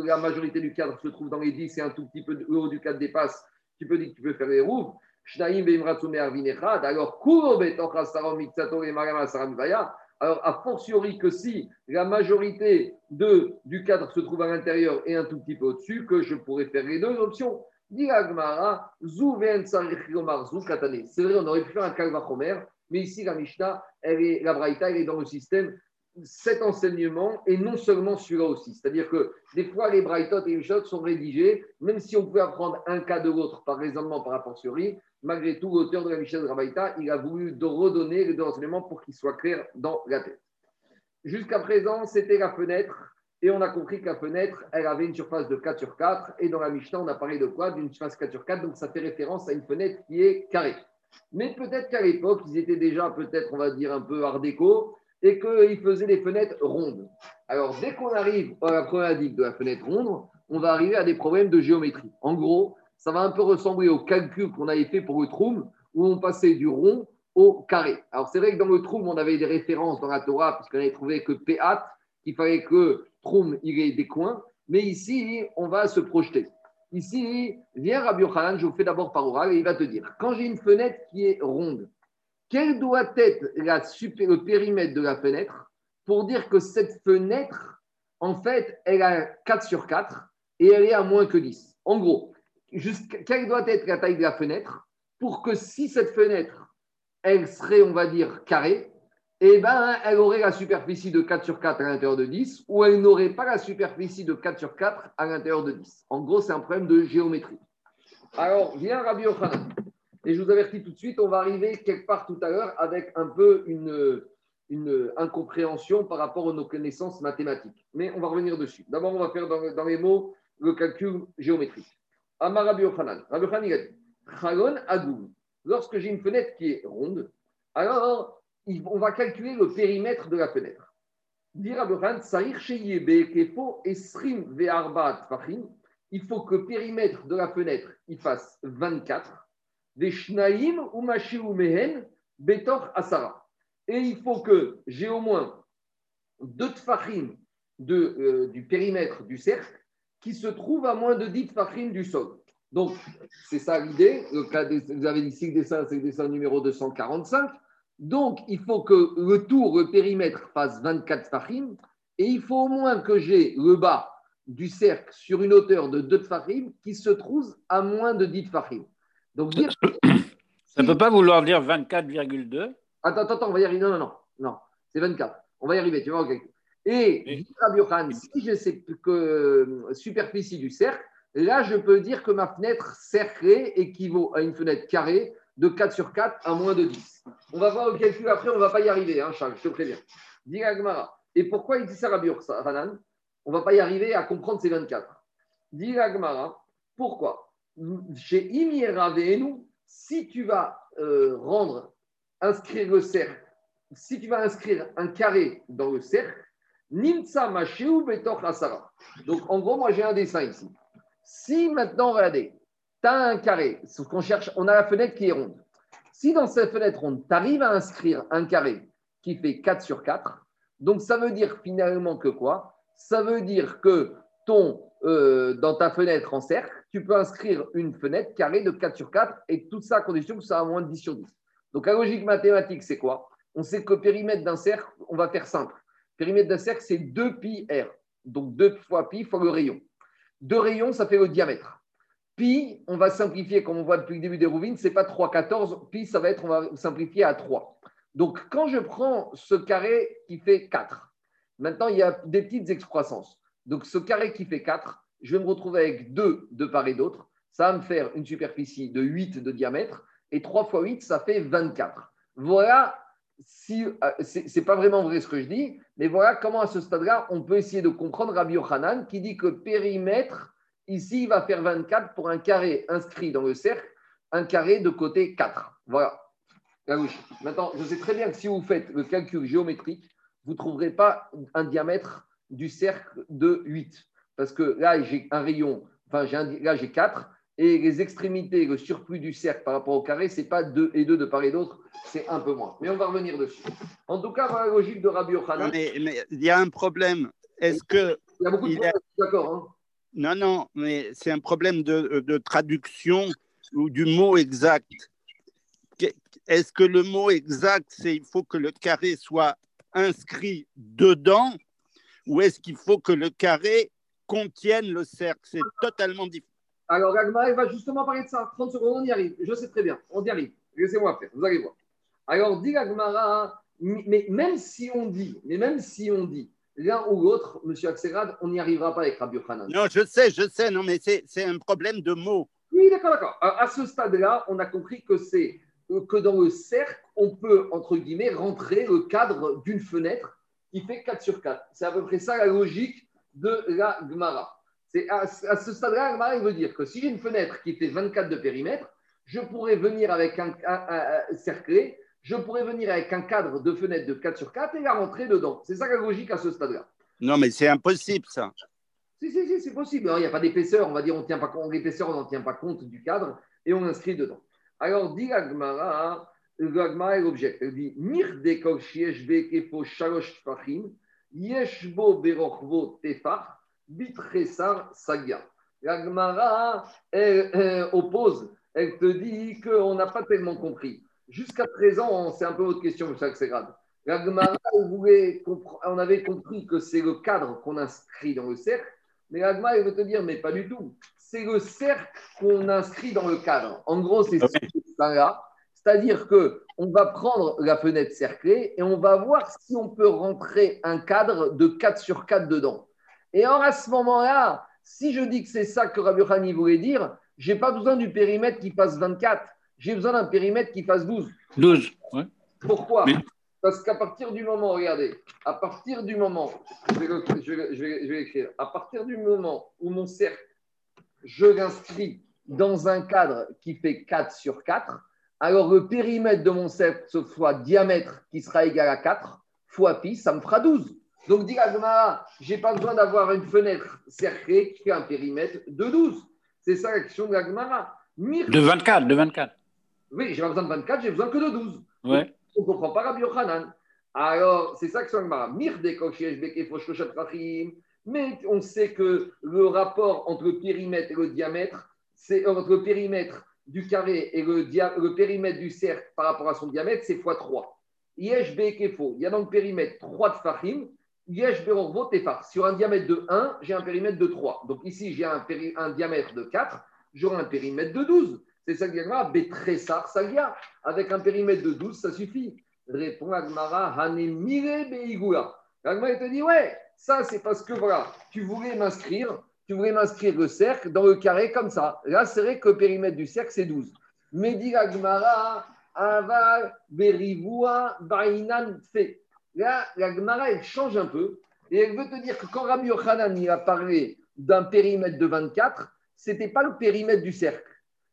la majorité du cadre se trouve dans les 10 et un tout petit peu le haut du cadre dépasse, tu peux dire que tu peux faire les héros. Alors. Alors, a fortiori que si la majorité de, du cadre se trouve à l'intérieur et un tout petit peu au-dessus, que je pourrais faire les deux options. C'est vrai, on aurait pu faire un kalvachomer, mais ici, la Mishnah, elle est, la Braïta, elle est dans le système cet enseignement et non seulement celui-là aussi. C'est-à-dire que des fois, les Braïtot et les Mishnah sont rédigés, même si on peut apprendre un cas de l'autre par raisonnement par fortiori, malgré tout, l'auteur de la Mishnah de Rabaïta, il a voulu redonner les deux enseignements pour qu'il soit clair dans la tête. Jusqu'à présent, c'était la fenêtre, et on a compris que la fenêtre, elle avait une surface de 4 sur 4, et dans la Mishnah, on a parlé de quoi? D'une surface 4 sur 4, donc ça fait référence à une fenêtre qui est carrée. Mais peut-être qu'à l'époque, ils étaient déjà, peut-être, on va dire, un peu art déco, et qu'il faisait des fenêtres rondes. Alors, dès qu'on arrive à la problématique de la fenêtre ronde, on va arriver à des problèmes de géométrie. En gros, ça va un peu ressembler au calcul qu'on avait fait pour le trou, où on passait du rond au carré. Alors, c'est vrai que dans le trou, on avait des références dans la Torah, puisqu'on avait trouvé que Péat, qu'il fallait que Troum, il ait des coins. Mais ici, on va se projeter. Ici, viens Rabbi Yochanan, je vous fais d'abord par oral, et il va te dire quand j'ai une fenêtre qui est ronde, quel doit être le périmètre de la fenêtre pour dire que cette fenêtre, en fait, elle a 4 sur 4 et elle est à moins que 10 En gros, quelle doit être la taille de la fenêtre pour que si cette fenêtre, elle serait, on va dire, carrée, eh ben, elle aurait la superficie de 4 sur 4 à l'intérieur de 10, ou elle n'aurait pas la superficie de 4 sur 4 à l'intérieur de 10. En gros, c'est un problème de géométrie. Alors, viens Rabbi Yochanan. Et je vous avertis tout de suite, on va arriver quelque part tout à l'heure avec un peu une, incompréhension par rapport à nos connaissances mathématiques. Mais on va revenir dessus. D'abord, on va faire dans, les mots le calcul géométrique. Amar Rabbi Yochanan. Rabbi Yochanan, il a dit. Lorsque j'ai une fenêtre qui est ronde, alors on va calculer le périmètre de la fenêtre. Il faut que le périmètre de la fenêtre il fasse 24. Des ou mehen betor asara. Et il faut que j'ai au moins deux tfachim de, euh, du périmètre du cercle qui se trouvent à moins de 10 tfachim du sol. Donc, c'est ça l'idée. Vous avez ici le dessin, c'est le dessin numéro 245. Donc, il faut que le tour, le périmètre fasse 24 tfachim et il faut au moins que j'ai le bas du cercle sur une hauteur de 2 tfachim qui se trouve à moins de 10 tfachim. Donc, dire. Ça ne peut pas vouloir dire 24,2 Attends, attends, on va y arriver. Non, non, non, non, c'est 24. On va y arriver, tu vois. Et, si je sais que euh, superficie du cercle, là, je peux dire que ma fenêtre cerclée équivaut à une fenêtre carrée de 4 sur 4 à moins de 10. On va voir le calcul après, on ne va pas y arriver, hein, Charles, je te préviens. Dis Et pourquoi il dit ça, Rabbi Hanan? On ne va pas y arriver à comprendre ces 24. Dis pourquoi? Chez Imiera si tu vas euh, rendre, inscrire le cercle, si tu vas inscrire un carré dans le cercle, Nimtsa Masheu Betoch Asara. Donc en gros, moi j'ai un dessin ici. Si maintenant, regardez, tu as un carré, ce qu'on cherche, on a la fenêtre qui est ronde. Si dans cette fenêtre ronde, tu arrives à inscrire un carré qui fait 4 sur 4, donc ça veut dire finalement que quoi? Ça veut dire que ton, euh, dans ta fenêtre en cercle, tu peux inscrire une fenêtre carrée de 4 sur 4 et tout ça à condition que ça à moins de 10 sur 10. Donc la logique mathématique, c'est quoi? On sait que le périmètre d'un cercle, on va faire simple. Le périmètre d'un cercle, c'est 2 pi r. Donc 2 fois pi fois le rayon. Deux rayons, ça fait le diamètre. Pi, on va simplifier, comme on voit depuis le début des rouvines, ce n'est pas 3,14. Pi, ça va être, on va simplifier à 3. Donc, quand je prends ce carré qui fait 4, maintenant, il y a des petites excroissances. Donc, ce carré qui fait 4, je vais me retrouver avec 2 de part et d'autre. Ça va me faire une superficie de 8 de diamètre. Et 3 fois 8, ça fait 24. Voilà, si, euh, ce n'est pas vraiment vrai ce que je dis, mais voilà comment à ce stade-là, on peut essayer de comprendre Rabbi Yochanan qui dit que périmètre Ici, il va faire 24 pour un carré inscrit dans le cercle, un carré de côté 4. Voilà. Maintenant, je sais très bien que si vous faites le calcul géométrique, vous ne trouverez pas un diamètre du cercle de 8. Parce que là, j'ai un rayon, enfin, là, j'ai 4, et les extrémités, le surplus du cercle par rapport au carré, ce n'est pas 2 et 2 de part et d'autre, c'est un peu moins. Mais on va revenir dessus. En tout cas, dans la logique de Rabbi Yochanan. Mais il y a un problème. Est-ce que. Il y a beaucoup de problèmes, d'accord. Hein non, non, mais c'est un problème de, traduction ou du mot exact. Est-ce que le mot exact, c'est il faut que le carré soit inscrit dedans ou est-ce qu'il faut que le carré contienne le cercle? C'est totalement différent. Alors, Agmar, va justement parler de ça. 30 secondes, on y arrive. Je sais très bien. On y arrive. Laissez-moi faire. Vous allez voir. Alors, dit Agmara, mais même si on dit, mais même si on dit l'un ou l'autre, monsieur Axelrad, on n'y arrivera pas avec Rabbi Yochanan. Non, je sais, je sais, non, mais c'est un problème de mots. Oui, d'accord, d'accord. À, ce stade-là, on a compris que c'est que dans le cercle, on peut, entre guillemets, rentrer le cadre d'une fenêtre qui fait 4 sur 4. C'est à peu près ça la logique de la Gemara. C'est à, ce stade-là, la Gemara veut dire que si j'ai une fenêtre qui fait 24 de périmètre, je pourrais venir avec un, cerclé je pourrais venir avec un cadre de fenêtre de 4 sur 4 et la rentrer dedans. C'est ça la logique à ce stade-là. Non, mais c'est impossible ça. Si, si, si, c'est possible. Il n'y a pas d'épaisseur, on va dire, on tient pas compte, l'épaisseur, on n'en tient pas compte du cadre et on inscrit dedans. Alors, dit l'agmara, l'agmara est l'objet. Elle dit Mir dekol shieshbe kefo shalosh yeshbo berochvo tefach, bitresar sagia. L'agmara, elle, elle oppose, elle te dit qu'on n'a pas tellement compris. Jusqu'à présent, c'est un peu votre question, grave. L'agmara, on avait compris que c'est le cadre qu'on inscrit dans le cercle, mais l'agmara, elle veut te dire, mais pas du tout c'est le cercle qu'on inscrit dans le cadre. En gros, c'est ça là. C'est-à-dire que on va prendre la fenêtre cerclée et on va voir si on peut rentrer un cadre de 4 sur 4 dedans. Et or, à ce moment-là, si je dis que c'est ça que Rabbi voulait dire, je n'ai pas besoin du périmètre qui fasse 24. J'ai besoin d'un périmètre qui fasse 12. 12, ouais. Pourquoi Parce qu'à partir du moment, regardez, à partir du moment, je vais, je vais l'écrire, à partir du moment où mon cercle je l'inscris dans un cadre qui fait 4 sur 4, alors le périmètre de mon cercle soit diamètre qui sera égal à 4 fois pi, ça me fera 12. Donc, dit je n'ai pas besoin d'avoir une fenêtre cerclée qui fait un périmètre de 12. C'est ça la question de l'Agmara. De 24, de 24. Oui, j'ai pas besoin de 24, j'ai besoin que de 12. Ouais. On ne comprend pas Rabbi Yochanan. Alors, c'est ça que. Mir de mais on sait que le rapport entre le périmètre et le diamètre, c'est euh, entre le périmètre du carré et le, le, périmètre du cercle par rapport à son diamètre, c'est x3. Yesh il y a dans le périmètre 3 de Fahim, Yesh Berorvo Tefar. Sur un diamètre de 1, j'ai un périmètre de 3. Donc ici, j'ai un, un, diamètre de 4, j'aurai un périmètre de 12. C'est ça que ça Betressar Sagia. Avec un périmètre de 12, ça suffit. Répond Agmara, Hanemire Beigula. Agmara, te dit, ouais, ça, c'est parce que voilà, tu voulais m'inscrire, tu voulais m'inscrire le cercle dans le carré comme ça. Là, c'est vrai que le périmètre du cercle, c'est 12. Mais dit Gmara, Aval, Berivua, Bainan, fait. Là, la elle change un peu. Et elle veut te dire que quand Rabbi Yochanan a parlé d'un périmètre de 24, ce n'était pas le périmètre du cercle,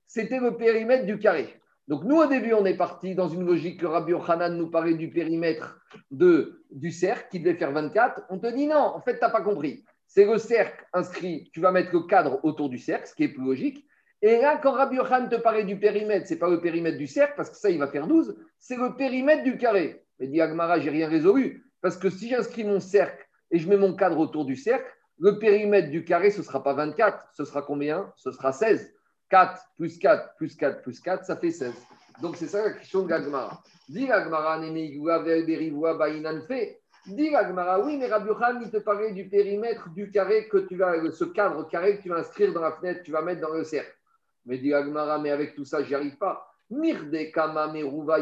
c'était le périmètre du carré. Donc nous, au début, on est parti dans une logique que Rabbi Yochanan nous parlait du périmètre du cercle qui devait faire 24. On te dit non, en fait, tu n'as pas compris. C'est le cercle inscrit, tu vas mettre le cadre autour du cercle, ce qui est plus logique. Et là, quand Rabbi Yochanan te parlait du périmètre, ce n'est pas le périmètre du cercle, parce que ça, il va faire 12, c'est le périmètre du carré. Mais dit Agmara, j'ai rien résolu. Parce que si j'inscris mon cercle et je mets mon cadre autour du cercle, le périmètre du carré, ce ne sera pas 24, ce sera combien? Ce sera 16. 4 plus 4 plus 4 plus 4, ça fait 16. Donc c'est ça la question de Gagmara. Dis Gagmara, fait. Dis Gagmara, oui, mais Rabbi il te parlait du périmètre du carré que tu vas, ce cadre carré que tu vas inscrire dans la fenêtre, tu vas mettre dans le cercle. Mais dit Gagmara, mais avec tout ça, j'y arrive pas. Mirde kama meruva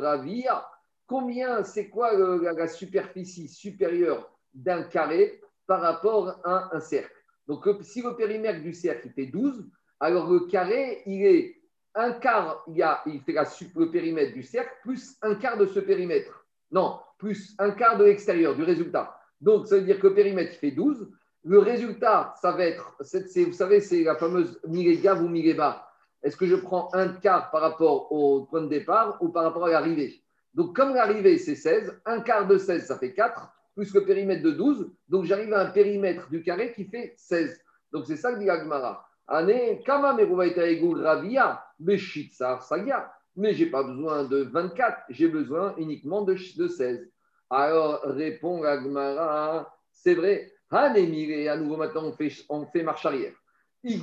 ravia. Combien, c'est quoi la, la superficie supérieure d'un carré par rapport à un cercle? Donc, si le périmètre du cercle fait 12, alors le carré, il est un quart, il, a, il fait le périmètre du cercle, plus un quart de ce périmètre. Non, plus un quart de l'extérieur, du résultat. Donc, ça veut dire que le périmètre fait 12. Le résultat, ça va être, vous savez, c'est la fameuse Mirégav ou Miréba. Est-ce que je prends un quart par rapport au point de départ ou par rapport à l'arrivée? Donc, comme l'arrivée, c'est 16, un quart de 16, ça fait 4, plus le périmètre de 12. Donc, j'arrive à un périmètre du carré qui fait 16. Donc, c'est ça que dit Agmara. Mais j'ai pas besoin de 24, j'ai besoin uniquement de, 16. Alors répond Agmara, c'est vrai. À nouveau maintenant on fait, on fait marche arrière. C'est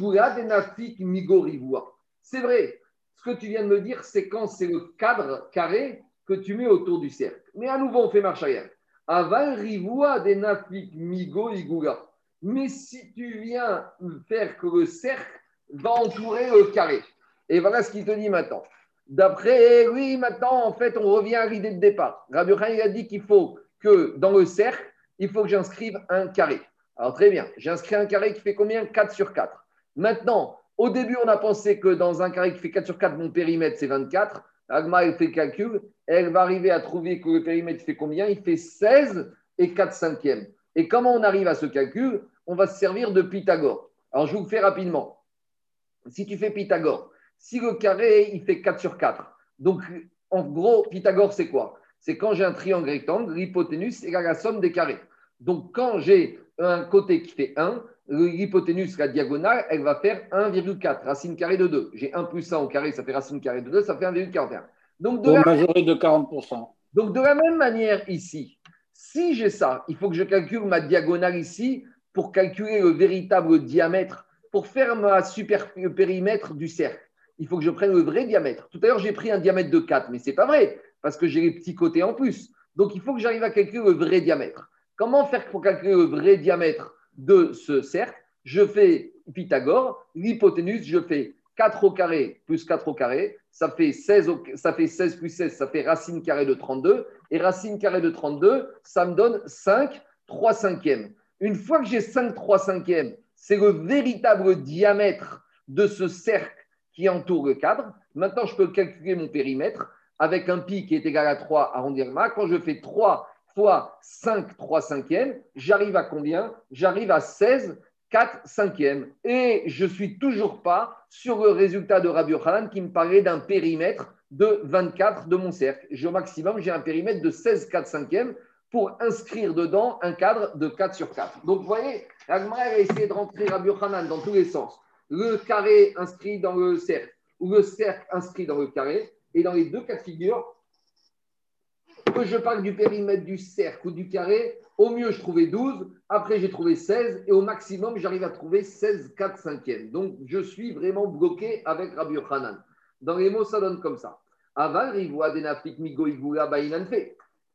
vrai. Ce que tu viens de me dire, c'est quand c'est le cadre carré que tu mets autour du cercle. Mais à nouveau on fait marche arrière. Aval rivoua des nafik migo igura. Mais si tu viens faire que le cercle va entourer le carré, et voilà ce qu'il te dit maintenant. D'après lui, maintenant, en fait, on revient à l'idée de départ. Rabbi il a dit qu'il faut que dans le cercle, il faut que j'inscrive un carré. Alors très bien, j'inscris un carré qui fait combien? 4 sur 4. Maintenant, au début, on a pensé que dans un carré qui fait 4 sur 4, mon périmètre, c'est 24. Agma, elle fait le calcul. Elle va arriver à trouver que le périmètre fait combien? Il fait 16 et 4 cinquièmes. Et comment on arrive à ce calcul? On va se servir de Pythagore. Alors, je vous le fais rapidement. Si tu fais Pythagore, si le carré, il fait 4 sur 4, donc En gros, Pythagore, c'est quoi? C'est quand j'ai un triangle rectangle, l'hypoténuse égale la somme des carrés. Donc, quand j'ai un côté qui fait 1, l'hypoténuse, la diagonale, elle va faire 1,4, racine carrée de 2. J'ai 1 plus 1 au carré, ça fait racine carrée de 2, ça fait 1,41. Donc, de la... de 40%. Donc, de la même manière ici, si j'ai ça, il faut que je calcule ma diagonale ici pour calculer le véritable diamètre, pour faire ma super périmètre du cercle. Il faut que je prenne le vrai diamètre. Tout à l'heure, j'ai pris un diamètre de 4, mais ce n'est pas vrai, parce que j'ai les petits côtés en plus. Donc, il faut que j'arrive à calculer le vrai diamètre. Comment faire pour calculer le vrai diamètre de ce cercle? Je fais Pythagore, l'hypoténuse, je fais 4 au carré plus 4 au carré, ça fait 16, ça fait 16 plus 16, ça fait racine carrée de 32. Et racine carrée de 32, ça me donne 5 3 cinquièmes. Une fois que j'ai 5 3 cinquièmes, c'est le véritable diamètre de ce cercle qui entoure le cadre. Maintenant, je peux calculer mon périmètre avec un pi qui est égal à 3 arrondir le Quand je fais 3 fois 5 3 cinquièmes, j'arrive à combien? J'arrive à 16 4 cinquièmes. Et je ne suis toujours pas sur le résultat de Rabbi Yochanan qui me parlait d'un périmètre de 24 de mon cercle. Au maximum, j'ai un périmètre de 16 4 cinquièmes pour inscrire dedans un cadre de 4 sur 4. Donc, vous voyez, Agmar a essayé de rentrer Rabbi Yochanan dans tous les sens. Le carré inscrit dans le cercle ou le cercle inscrit dans le carré. Et dans les deux cas de figure, que je parle du périmètre du cercle ou du carré, au mieux, je trouvais 12, après, j'ai trouvé 16, et au maximum, j'arrive à trouver 16, 4 cinquièmes. Donc, je suis vraiment bloqué avec Rabbi Yochanan. Dans les mots, ça donne comme ça. Aval,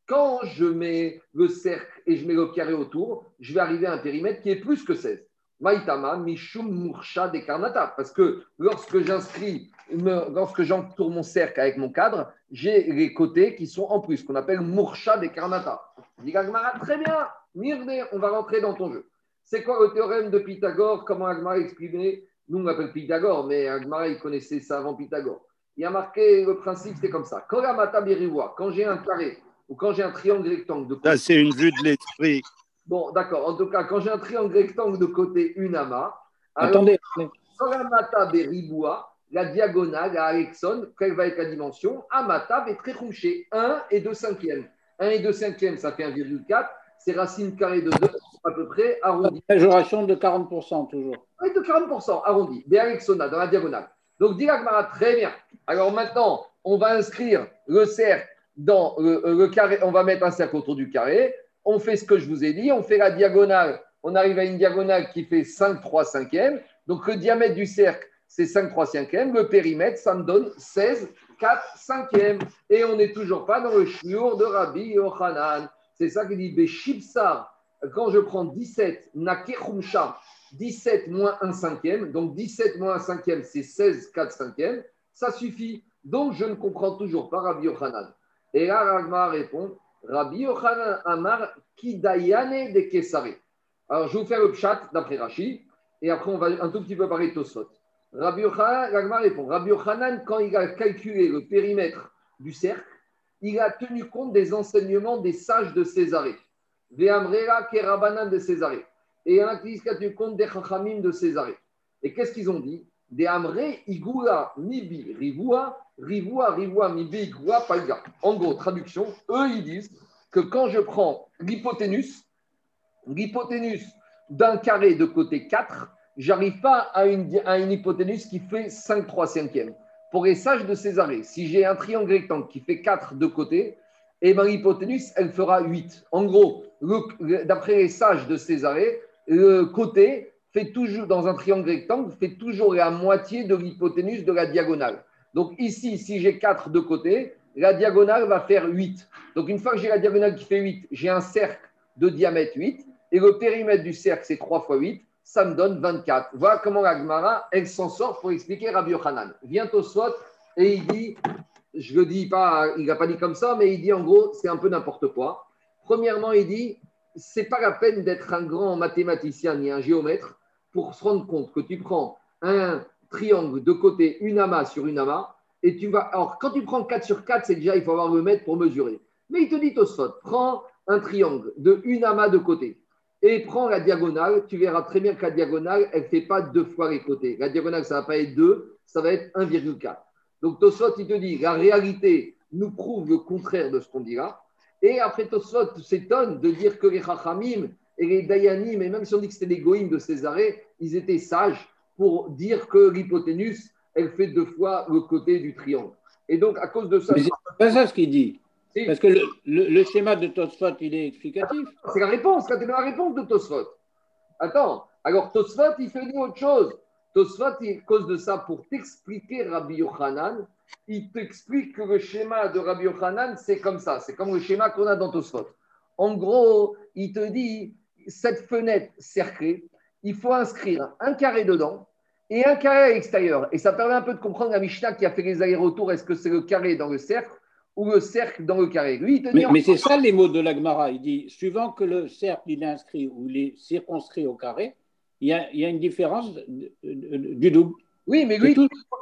Quand je mets le cercle et je mets le carré autour, je vais arriver à un périmètre qui est plus que 16. Maïtama, Mishum Murcha Dekarnata. Parce que lorsque j'inscris, lorsque j'entoure mon cercle avec mon cadre, j'ai les côtés qui sont en plus, qu'on appelle Murcha Dekarnata. Dit très bien, Mirne, on va rentrer dans ton jeu. C'est quoi le théorème de Pythagore? Comment Agmara exprimé Nous, on l'appelle Pythagore, mais Agmara, il connaissait ça avant Pythagore. Il a marqué le principe, c'est comme ça. Quand j'ai un carré ou quand j'ai un triangle rectangle de côté. Ça, c'est une vue de l'esprit. Bon, d'accord. En tout cas, quand j'ai un triangle rectangle de côté, une amas. Attendez. Koramata beriboua, la diagonale, la Alexon, quelle va être la dimension? Amata très 1 et 2 cinquièmes. 1 et 2 cinquièmes, ça fait 1,4. C'est racine carrée de 2, à peu près, arrondi. Majoration de 40% toujours. Oui, de 40%, arrondi. Alexona, dans la diagonale. Donc, dit très bien. Alors maintenant, on va inscrire le cercle dans le, carré. On va mettre un cercle autour du carré. On fait ce que je vous ai dit. On fait la diagonale. On arrive à une diagonale qui fait 5, 3 cinquièmes. Donc, le diamètre du cercle, c'est 5, 3 cinquièmes. Le périmètre, ça me donne 16, 4 cinquièmes. Et on n'est toujours pas dans le chiour de Rabbi Yochanan. C'est ça qu'il dit Beshipsar. Quand je prends 17, Nakerumsha, 17 moins 1 cinquième, donc 17 moins 1 cinquième, c'est 16, 4 cinquièmes, ça suffit. Donc je ne comprends toujours pas Rabbi Yochanan. Et là, Ragma répond Rabbi Yochanan Amar Kidayane de Kesare. Alors je vais vous faire le chat d'après Rashi, et après on va un tout petit peu parler de Tosfot. Rabbi Yochanan, Ragma répond Rabbi Yochanan, quand il a calculé le périmètre du cercle, il a tenu compte des enseignements des sages de Césarée. Ve'amrera kerabanan de Césarée. Et il en a qui disent a tenu compte des chachamim de Césarée. Et qu'est-ce qu'ils ont dit? Des amre igula mibi rivua, rivua rivua mibi igula palga. En gros, traduction, eux ils disent que quand je prends l'hypoténuse, l'hypoténuse d'un carré de côté 4, j'arrive pas à une, à une hypoténuse qui fait 5 3 cinquièmes. Pour les sages de Césarée, si j'ai un triangle rectangle qui fait 4 de côté, et ma hypoténuse, elle fera 8. En gros, d'après les sages de Césarée, le côté fait toujours, dans un triangle rectangle, fait toujours la moitié de l'hypoténuse de la diagonale. Donc ici, si j'ai 4 de côté, la diagonale va faire 8. Donc une fois que j'ai la diagonale qui fait 8, j'ai un cercle de diamètre 8, et le périmètre du cercle, c'est 3 fois 8 ça me donne 24. Voilà comment la Gemara, elle s'en sort pour expliquer Rabbi Yochanan. Vient au SWAT et il dit, je le dis pas, il n'a pas dit comme ça, mais il dit en gros, c'est un peu n'importe quoi. Premièrement, il dit, c'est pas la peine d'être un grand mathématicien ni un géomètre pour se rendre compte que tu prends un triangle de côté, une amas sur une amas, et tu vas. Alors, quand tu prends 4 sur 4, c'est déjà, il faut avoir le mètre pour mesurer. Mais il te dit, Tosfot, prends un triangle de une amas de côté et prends la diagonale, tu verras très bien que la diagonale, elle ne fait pas deux fois les côtés. La diagonale, ça ne va pas être 2, ça va être 1,4. Donc Tosot, il te dit, la réalité nous prouve le contraire de ce qu'on dit là. Et après, Tosfot s'étonne de dire que les Chachamim et les Dayanim, et même si on dit que c'était des Goïms de Césarée, ils étaient sages pour dire que l'hypoténuse, elle fait deux fois le côté du triangle. Et donc, à cause de ça. Mais c'est pas ça ce qu'il dit. Parce que le, le, schéma de Tosfot, il est explicatif. C'est la réponse, c'est la réponse de Tosfot. Attends, alors Tosfot, il fait dire autre chose. Tosfot, à cause de ça, pour t'expliquer Rabbi Yochanan, il t'explique que le schéma de Rabbi Yochanan, c'est comme ça. C'est comme le schéma qu'on a dans Tosfot. En gros, il te dit, cette fenêtre cerclée, il faut inscrire un carré dedans et un carré à l'extérieur. Et ça permet un peu de comprendre la Mishnah qui a fait les allers-retours. Est-ce que c'est le carré dans le cercle ou le cercle dans le carré? Lui, Mais, c'est ça les mots de l'Agmara. Il dit, suivant que le cercle il est inscrit ou il est circonscrit au carré, il y a, une différence du double. Oui, mais lui,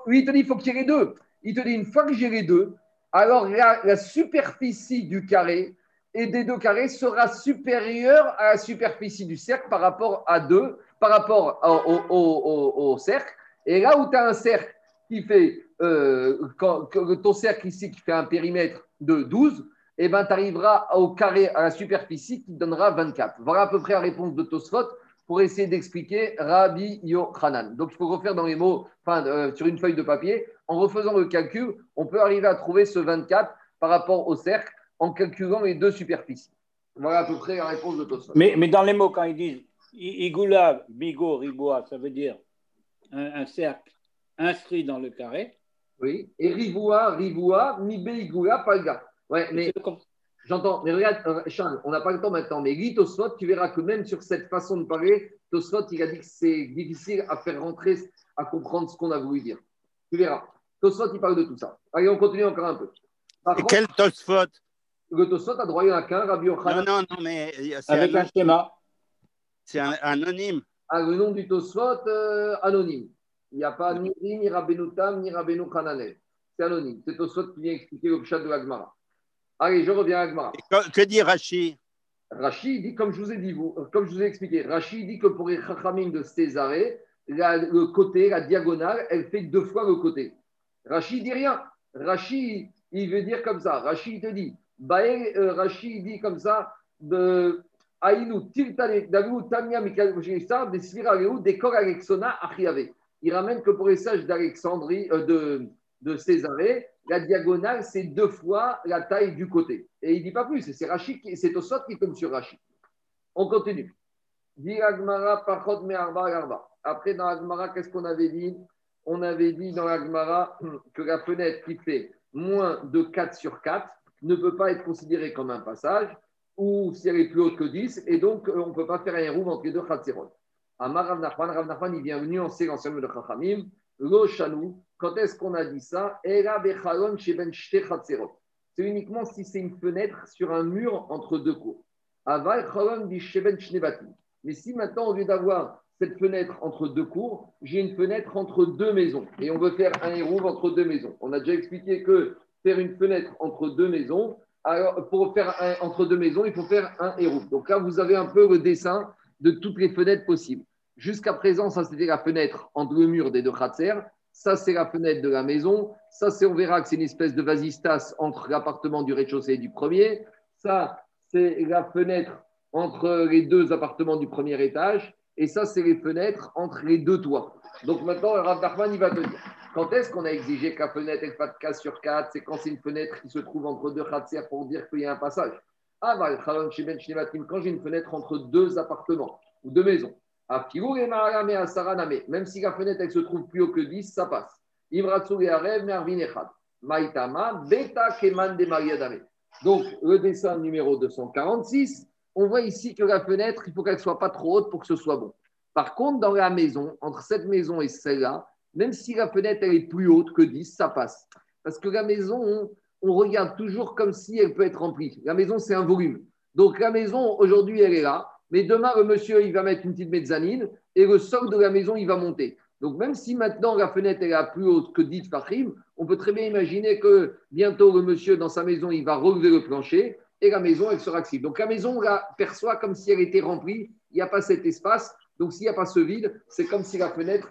lui, il te dit, il faut qu'il y ait les deux. Il te dit, une fois que j'ai les deux, alors la, superficie du carré et des deux carrés sera supérieure à la superficie du cercle par rapport à deux, par rapport au, cercle. Et là où tu as un cercle qui fait, euh, ton cercle ici qui fait un périmètre de 12, eh ben, tu arriveras au carré, à la superficie qui donnera 24. Voilà à peu près la réponse de Tosfot pour essayer d'expliquer Rabbi Yochanan. Donc, il faut refaire dans les mots, enfin, euh, sur une feuille de papier. En refaisant le calcul, on peut arriver à trouver ce 24 par rapport au cercle en calculant les deux superficies. Voilà à peu près la réponse de Tosfot. Mais, mais dans les mots, quand ils disent Igula, Bigo, Riboa, ça veut dire un, cercle inscrit dans le carré. Oui, et Riboua, Riboua, Mibe, Igula, Palga. Ouais, mais J'entends, mais regarde, euh, Charles, on n'a pas le temps maintenant, mais lis Tosfot, tu verras que même sur cette façon de parler, Tosfot, il a dit que c'est difficile à faire rentrer, à comprendre ce qu'on a voulu dire. Tu verras. Tosfot, il parle de tout ça. Allez, on continue encore un peu. Et quel Tosfot Le Tosfot a droit à qu'un, Rabbi Yochanan. Non, non, non, mais. Avec un, schéma. C'est un, anonyme. Ah, le nom du Tosfot, euh, anonyme. Il n'y a pas ni ni Rabbeinu Tam, ni Rabbeinu Hananel. C'est anonyme. C'est Tosfot qui vient expliquer le chat de la Gemara. Allez, je reviens à Gmara. Que, dit Rashi? Rashi dit, comme je vous ai dit, vous, comme je vous ai expliqué, Rashi dit que pour les chachamim de Césarée, le côté, la diagonale, elle fait deux fois le côté. Rashi dit rien. Rashi, il veut dire comme ça. Rashi te dit, Bae, euh, Rashi dit comme ça, de Aïnou, Tanya, Alexona, Il ramène que pour les sages d'Alexandrie, euh, de, de Césarée, la diagonale, c'est deux fois la taille du côté. Et il ne dit pas plus, c'est Rachid, c'est Osot qui tombe sur Rachid. On continue. Après, dans Agmara, qu'est-ce qu'on avait dit? On avait dit dans Agmara que la fenêtre qui fait moins de 4 sur 4 ne peut pas être considérée comme un passage, ou si elle est plus haute que 10, et donc on ne peut pas faire un roue entre les deux Khatsirot. Amar Rav Nachman, il vient nuancer l'enseignement de Chachamim, Lo Shanou, quand est-ce qu'on a dit ça? C'est uniquement si c'est une fenêtre sur un mur entre deux cours. Mais si maintenant, au lieu d'avoir cette fenêtre entre deux cours, j'ai une fenêtre entre deux maisons. Et on veut faire un héros entre deux maisons. On a déjà expliqué que faire une fenêtre entre deux maisons, alors pour faire entre deux maisons, il faut faire un héros. Donc là, vous avez un peu le dessin de toutes les fenêtres possibles. Jusqu'à présent, ça c'était la fenêtre entre le mur des deux khatser. Ça, c'est la fenêtre de la maison. Ça, c'est, on verra que c'est une espèce de vasistas entre l'appartement du rez-de-chaussée et du premier. Ça, c'est la fenêtre entre les deux appartements du premier étage. Et ça, c'est les fenêtres entre les deux toits. Donc maintenant, Rav Nachman, il va te dire quand est-ce qu'on a exigé que la fenêtre ait pas de 4 sur 4 C'est quand c'est une fenêtre qui se trouve entre deux khatser pour dire qu'il y a un passage. Ah, ben, quand j'ai une fenêtre entre deux appartements ou deux maisons. Même si la fenêtre elle se trouve plus haut que 10, ça passe. Donc, le dessin numéro 246, on voit ici que la fenêtre, il faut qu'elle ne soit pas trop haute pour que ce soit bon. Par contre, dans la maison, entre cette maison et celle-là, même si la fenêtre elle est plus haute que 10, ça passe. Parce que la maison, on regarde toujours comme si elle peut être remplie. La maison, c'est un volume. Donc, la maison, aujourd'hui, elle est là. Mais demain, le monsieur, il va mettre une petite mezzanine et le sol de la maison, il va monter. Donc, même si maintenant la fenêtre est la plus haute que dit Fahim, on peut très bien imaginer que bientôt le monsieur, dans sa maison, il va relever le plancher et la maison, elle sera accessible. Donc, la maison, on la perçoit comme si elle était remplie. Il n'y a pas cet espace. Donc, s'il n'y a pas ce vide, c'est comme si la fenêtre,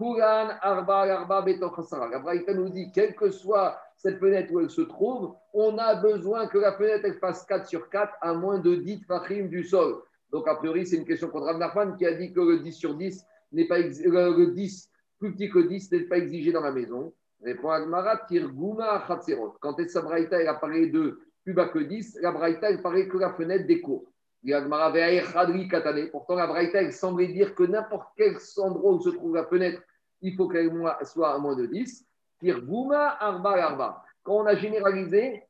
La Braïta nous dit, quelle que soit cette fenêtre où elle se trouve, on a besoin que la fenêtre elle fasse 4 sur 4 à moins de 10 fachim du sol. Donc, a priori, c'est une question contre Rav Nachman qui a dit que le 10 sur 10 n'est pas le 10, plus petit que 10 n'est pas exigé dans la maison. Répond Agmara, Tirguma Chatzerot. Quand sa Braïta, elle apparaît de plus bas que 10, la Braïta, elle paraît que la fenêtre des cours. Pourtant, la Braïta, elle semblait dire que n'importe quel endroit où se trouve la fenêtre, il faut qu'elle soit à moins de 10. Tirguma Arba. Quand on a généralisé,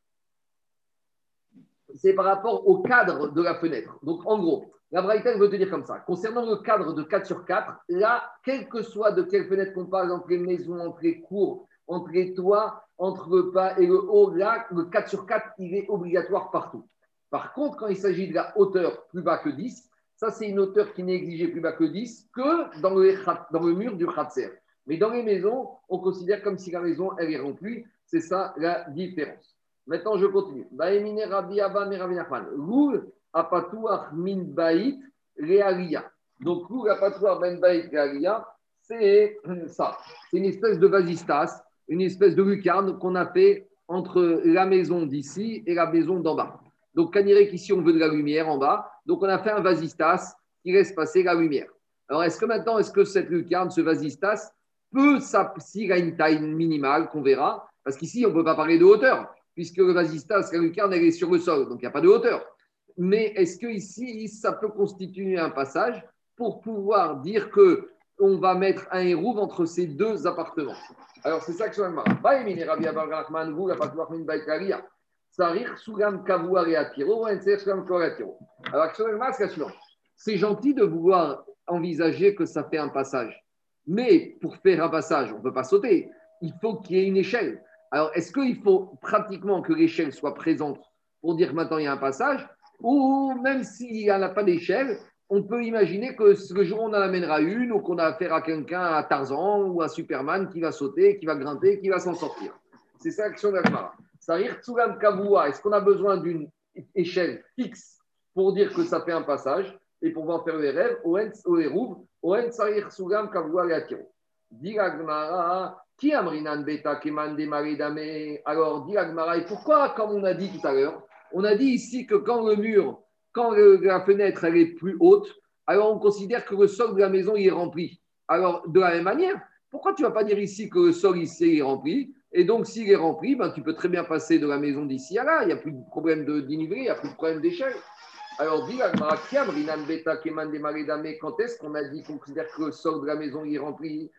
c'est par rapport au cadre de la fenêtre. Donc, en gros, la Braïta veut te dire comme ça. Concernant le cadre de 4 sur 4, là, quel que soit de quelle fenêtre qu'on parle, entre les maisons, entre les cours, entre les toits, entre le bas et le haut, là, le 4 sur 4, il est obligatoire partout. Par contre, quand il s'agit de la hauteur plus bas que 10, ça, c'est une hauteur qui n'est exigée plus bas que 10 que dans le, mur du Khatser. Mais dans les maisons, on considère comme si la maison, elle est remplie. C'est ça la différence. Maintenant, je continue. Donc, bait c'est ça. C'est une espèce de vasistas, une espèce de lucarne qu'on a fait entre la maison d'ici et la maison d'en bas. Donc, dirait qu'ici, on veut de la lumière en bas? Donc, on a fait un vasistas qui laisse passer la lumière. Alors, est-ce que maintenant, est-ce que cette lucarne, ce vasistas, peut, s'il a une taille minimale qu'on verra, parce qu'ici, on ne peut pas parler de hauteur puisque le vasistas, la lucarne, elle est sur le sol, donc il n'y a pas de hauteur. Mais est-ce que ici, ça peut constituer un passage pour pouvoir dire que on va mettre un hérouve entre ces deux appartements? Alors, c'est ça que je veux Alors, c'est gentil de vouloir envisager que ça fait un passage. Mais pour faire un passage, on ne peut pas sauter. Il faut qu'il y ait une échelle. Alors, est-ce qu'il faut pratiquement que l'échelle soit présente pour dire que maintenant il y a un passage? Ou même s'il n'y en a pas d'échelle, on peut imaginer que le jour on en amènera une, ou qu'on a affaire à quelqu'un, à Tarzan ou à Superman, qui va sauter, qui va grimper, qui va s'en sortir. C'est ça l'action d'Agmara. Est-ce qu'on a besoin d'une échelle fixe pour dire que ça fait un passage et pour pouvoir faire les rêves? Dit qui amrinan beta keman Alors, dit et pourquoi, comme on a dit tout à l'heure, on a dit ici que quand le mur, quand la fenêtre est plus haute, alors on considère que le sol de la maison est rempli. Alors, de la même manière, pourquoi tu ne vas pas dire ici que le sol ici est rempli? Et donc, s'il est rempli, ben, tu peux très bien passer de la maison d'ici à là. Il n'y a plus de problème dénivelé, il n'y a plus de problème d'échelle. Alors, dit beta keman quand est-ce qu'on a dit qu'on considère que le sol de la maison est rempli?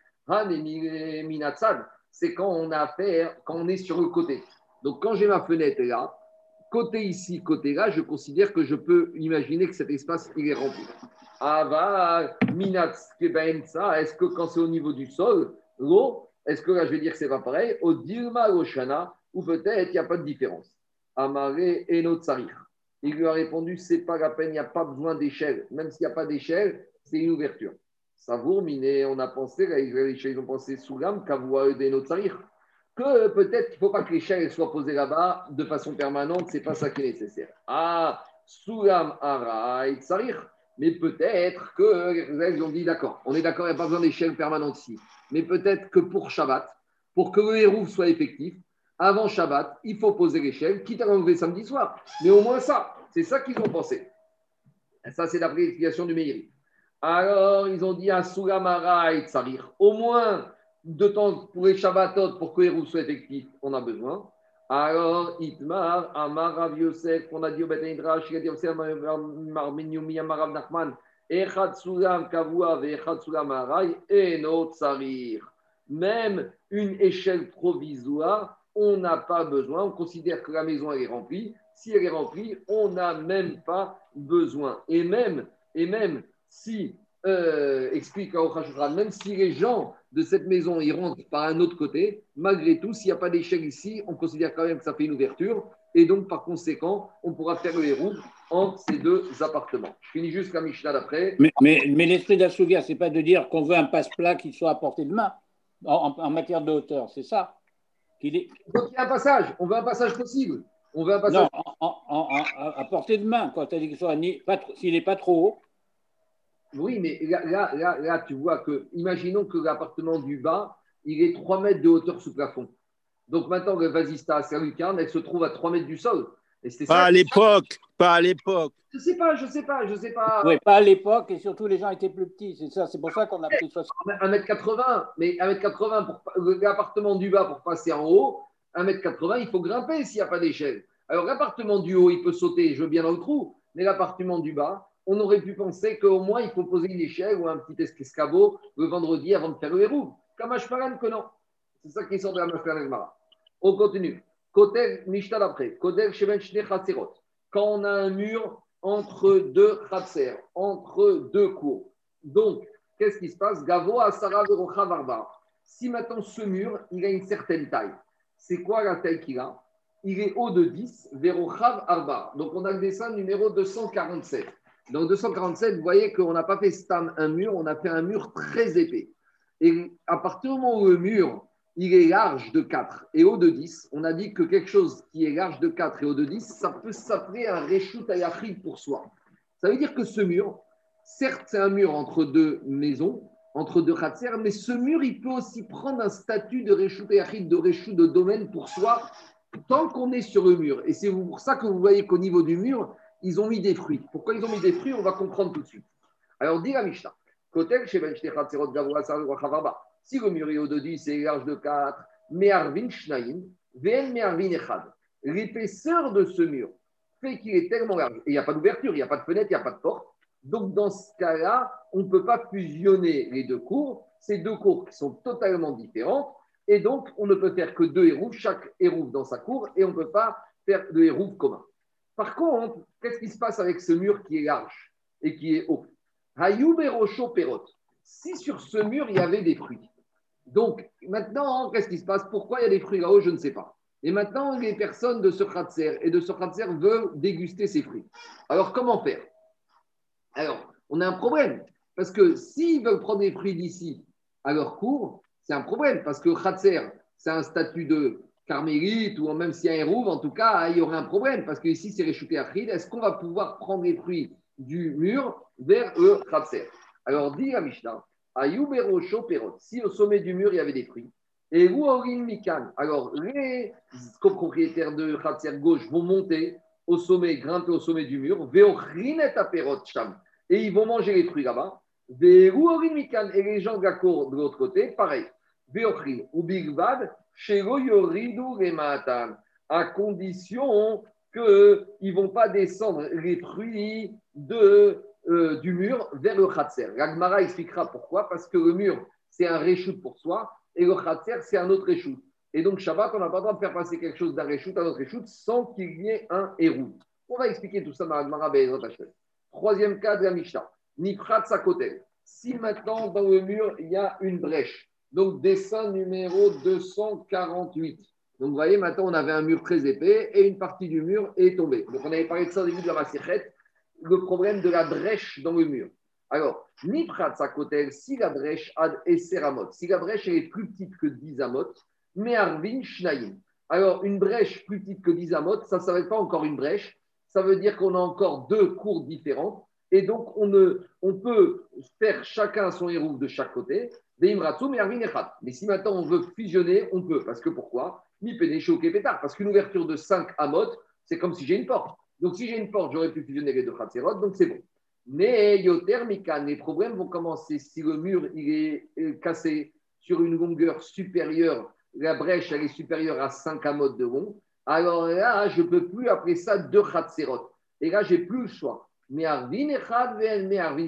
C'est quand on a affaire, quand on est sur le côté. Donc, quand j'ai ma fenêtre là, côté ici, côté là, je considère que je peux imaginer que cet espace, il est rempli. Ava, est-ce que quand c'est au niveau du sol, l'eau, est-ce que là, je vais dire que c'est pas pareil? Au Dilma Oshana, ou peut-être il n'y a pas de différence. Amare et Notsarir. Il lui a répondu, c'est pas la peine, il n'y a pas besoin d'échelle. Même s'il n'y a pas d'échelle, c'est une ouverture. Savour, Miné, on a pensé, les Israéliens ont pensé sous l'âme, que peut-être qu'il ne faut pas que l'échelle soit posée là-bas de façon permanente, ce n'est pas ça qui est nécessaire. Ah, Soulam Araï Tsarir. Mais peut-être que les ont dit d'accord, on est d'accord, il n'y a pas besoin d'échelle permanente ici. Mais peut-être que pour Shabbat, pour que le héros soit effectif, avant Shabbat, il faut poser l'échelle, quitte à l'enlever samedi soir. Mais au moins ça, c'est ça qu'ils ont pensé. Et ça, c'est d'après l'explication du Meiri. Alors, ils ont dit à Sugamara et Tsarir. Au moins, de temps pour les Shabbatot, pour que les roues soient effectifs, on a besoin. Alors, Itmar, Amar Rav Yosef, on a dit au Beth Midrash, il a dit au Marmeniumi, Amarav Nachman, Même une échelle provisoire, on n'a pas besoin. On considère que la maison est remplie. Si elle est remplie, on n'a même pas besoin. Et même, et même si, euh, explique même si les gens de cette maison, il rentre par un autre côté. Malgré tout, s'il n'y a pas d'échelle ici, on considère quand même que ça fait une ouverture. Et donc, par conséquent, on pourra faire le héros entre ces deux appartements. Je finis juste la Mishnah d'après. Mais, mais, mais l'esprit ce n'est pas de dire qu'on veut un passe-plat qui soit à portée de main en, matière de hauteur, c'est ça il est... Donc, il y a un passage, on veut un passage possible. On veut un passage. Non, à portée de main, quand tu as dit qu'il soit s'il n'est pas trop haut. Oui, mais là, là, là, tu vois que, imaginons que l'appartement du bas, il est 3 mètres de hauteur sous plafond. Donc maintenant, le vasista à Saint-Lucarne, elle se trouve à 3 mètres du sol. Et pas à l'époque, pas à l'époque. Je sais pas, je sais pas, je sais pas. Oui, pas à l'époque, et surtout les gens étaient plus petits, c'est ça, c'est pour ça qu'on a pris 60. 1m80, mais 1m80 pour l'appartement du bas pour passer en haut, 1m80, il faut grimper s'il n'y a pas d'échelle. Alors l'appartement du haut, il peut sauter, je veux bien dans le trou, mais l'appartement du bas, on aurait pu penser qu'au moins il faut poser une échelle ou un petit escabeau le vendredi avant de faire le verrou. Comme que non. C'est ça qui sort de la Mashparan On continue. D'après. Quand on a un mur entre deux Khatser, entre deux cours. Donc, qu'est-ce qui se passe? Gavo Asara. Si maintenant ce mur, il a une certaine taille, c'est quoi la taille qu'il a? Il est haut de 10, Verochav Arba. Donc, on a le dessin numéro 247. Dans 247, vous voyez qu'on n'a pas fait stam un mur, on a fait un mur très épais. Et à partir du moment où le mur, il est large de 4 et haut de 10, on a dit que quelque chose qui est large de 4 et haut de 10, ça peut s'appeler un Reshut Ayachid pour soi. Ça veut dire que ce mur, certes, c'est un mur entre deux maisons, entre deux khatser, mais ce mur, il peut aussi prendre un statut de Reshut Ayachid, de Reshut de domaine pour soi, tant qu'on est sur le mur. Et c'est pour ça que vous voyez qu'au niveau du mur, ils ont mis des fruits. Pourquoi ils ont mis des fruits On va comprendre tout de suite. Alors, dit la Mishnah. Si le mur est haut de 10 et large de 4, Me'arvin Shnaim, Ven Me'arvin Echad. L'épaisseur de ce mur fait qu'il est tellement large. Et il n'y a pas d'ouverture, il n'y a pas de fenêtre, il n'y a pas de porte. Donc, dans ce cas-là, on ne peut pas fusionner les deux cours. Ces deux cours qui sont totalement différentes. Et donc, on ne peut faire que deux hérouves, chaque hérouve dans sa cour, et on ne peut pas faire de hérouves communs. Par contre, qu'est-ce qui se passe avec ce mur qui est large et qui est haut? Perot. Si sur ce mur, il y avait des fruits. Donc, maintenant, qu'est-ce qui se passe? Pourquoi il y a des fruits là-haut? Je ne sais pas. Et maintenant, les personnes de ce Khatser et de ce Khatser veulent déguster ces fruits. Alors, comment faire? Alors, on a un problème. Parce que s'ils veulent prendre des fruits d'ici à leur cours, c'est un problème. Parce que Khatser, c'est un statut de carmélite ou même s'il y a un rouve, en tout cas, il y aurait un problème parce que ici c'est réchauffé à Est-ce qu'on va pouvoir prendre les fruits du mur vers le Khatser? Alors, dit la Mishnah, si au sommet du mur il y avait des fruits, et vous, Mikan, alors les copropriétaires de Khatser gauche vont monter au sommet, grimper au sommet du mur, et ils vont manger les fruits là-bas. Et les gens de la cour de l'autre côté, pareil. à condition qu'ils ne vont pas descendre les fruits de, euh, du mur vers le Khatser. L'Agmara expliquera pourquoi, parce que le mur, c'est un réchout pour soi, et le Khatser, c'est un autre réchout. Et donc, Shabbat, on n'a pas le droit de faire passer quelque chose d'un réchout à un autre réchout sans qu'il y ait un hérou. On va expliquer tout ça dans l'Agmara Troisième cas de la Mishnah. Nifrat Sakotel. Si maintenant, dans le mur, il y a une brèche, donc, dessin numéro 248. Donc, vous voyez, maintenant, on avait un mur très épais et une partie du mur est tombée. Donc, on avait parlé de ça au début de la Massichet, le problème de la brèche dans le mur. Alors, Niprat Sakotel, si la brèche si la brèche est plus petite que 10 amot, mais Arvin. Alors, une brèche plus petite que 10 amot, ça ne s'appelle pas encore une brèche. Ça veut dire qu'on a encore deux cours différentes. Et donc, on, ne, on peut faire chacun son héros de chaque côté. Mais si maintenant on veut fusionner, on peut. Parce que pourquoi? Mi pétard. Parce qu'une ouverture de 5 amot, c'est comme si j'ai une porte. Donc si j'ai une porte, j'aurais pu fusionner les deux khatserot, donc c'est bon. Mais yotermikan, les problèmes vont commencer si le mur il est euh, cassé sur une longueur supérieure, la brèche elle est supérieure à 5 amot de long. Alors là, je ne peux plus appeler ça deux khatserot. Et là, j'ai plus le choix. Mais Arvin Echad, mais Arvin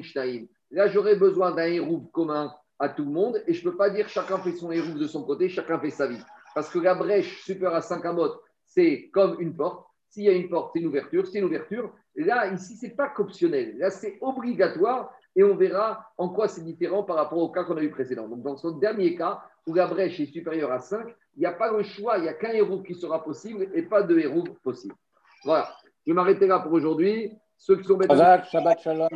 Là, j'aurais besoin d'un hérouf commun à tout le monde et je ne peux pas dire chacun fait son héros de son côté, chacun fait sa vie. Parce que la brèche supérieure à 5 amot, c'est comme une porte. S'il y a une porte, c'est une ouverture. C'est une ouverture. Là, ici, ce n'est pas qu'optionnel. Là, c'est obligatoire et on verra en quoi c'est différent par rapport au cas qu'on a eu précédent. Donc, dans ce dernier cas, où la brèche est supérieure à 5, il n'y a pas le choix, il n'y a qu'un héros qui sera possible et pas deux héros possibles. Voilà. Je vais m'arrêter là pour aujourd'hui. Ceux qui sont shalom,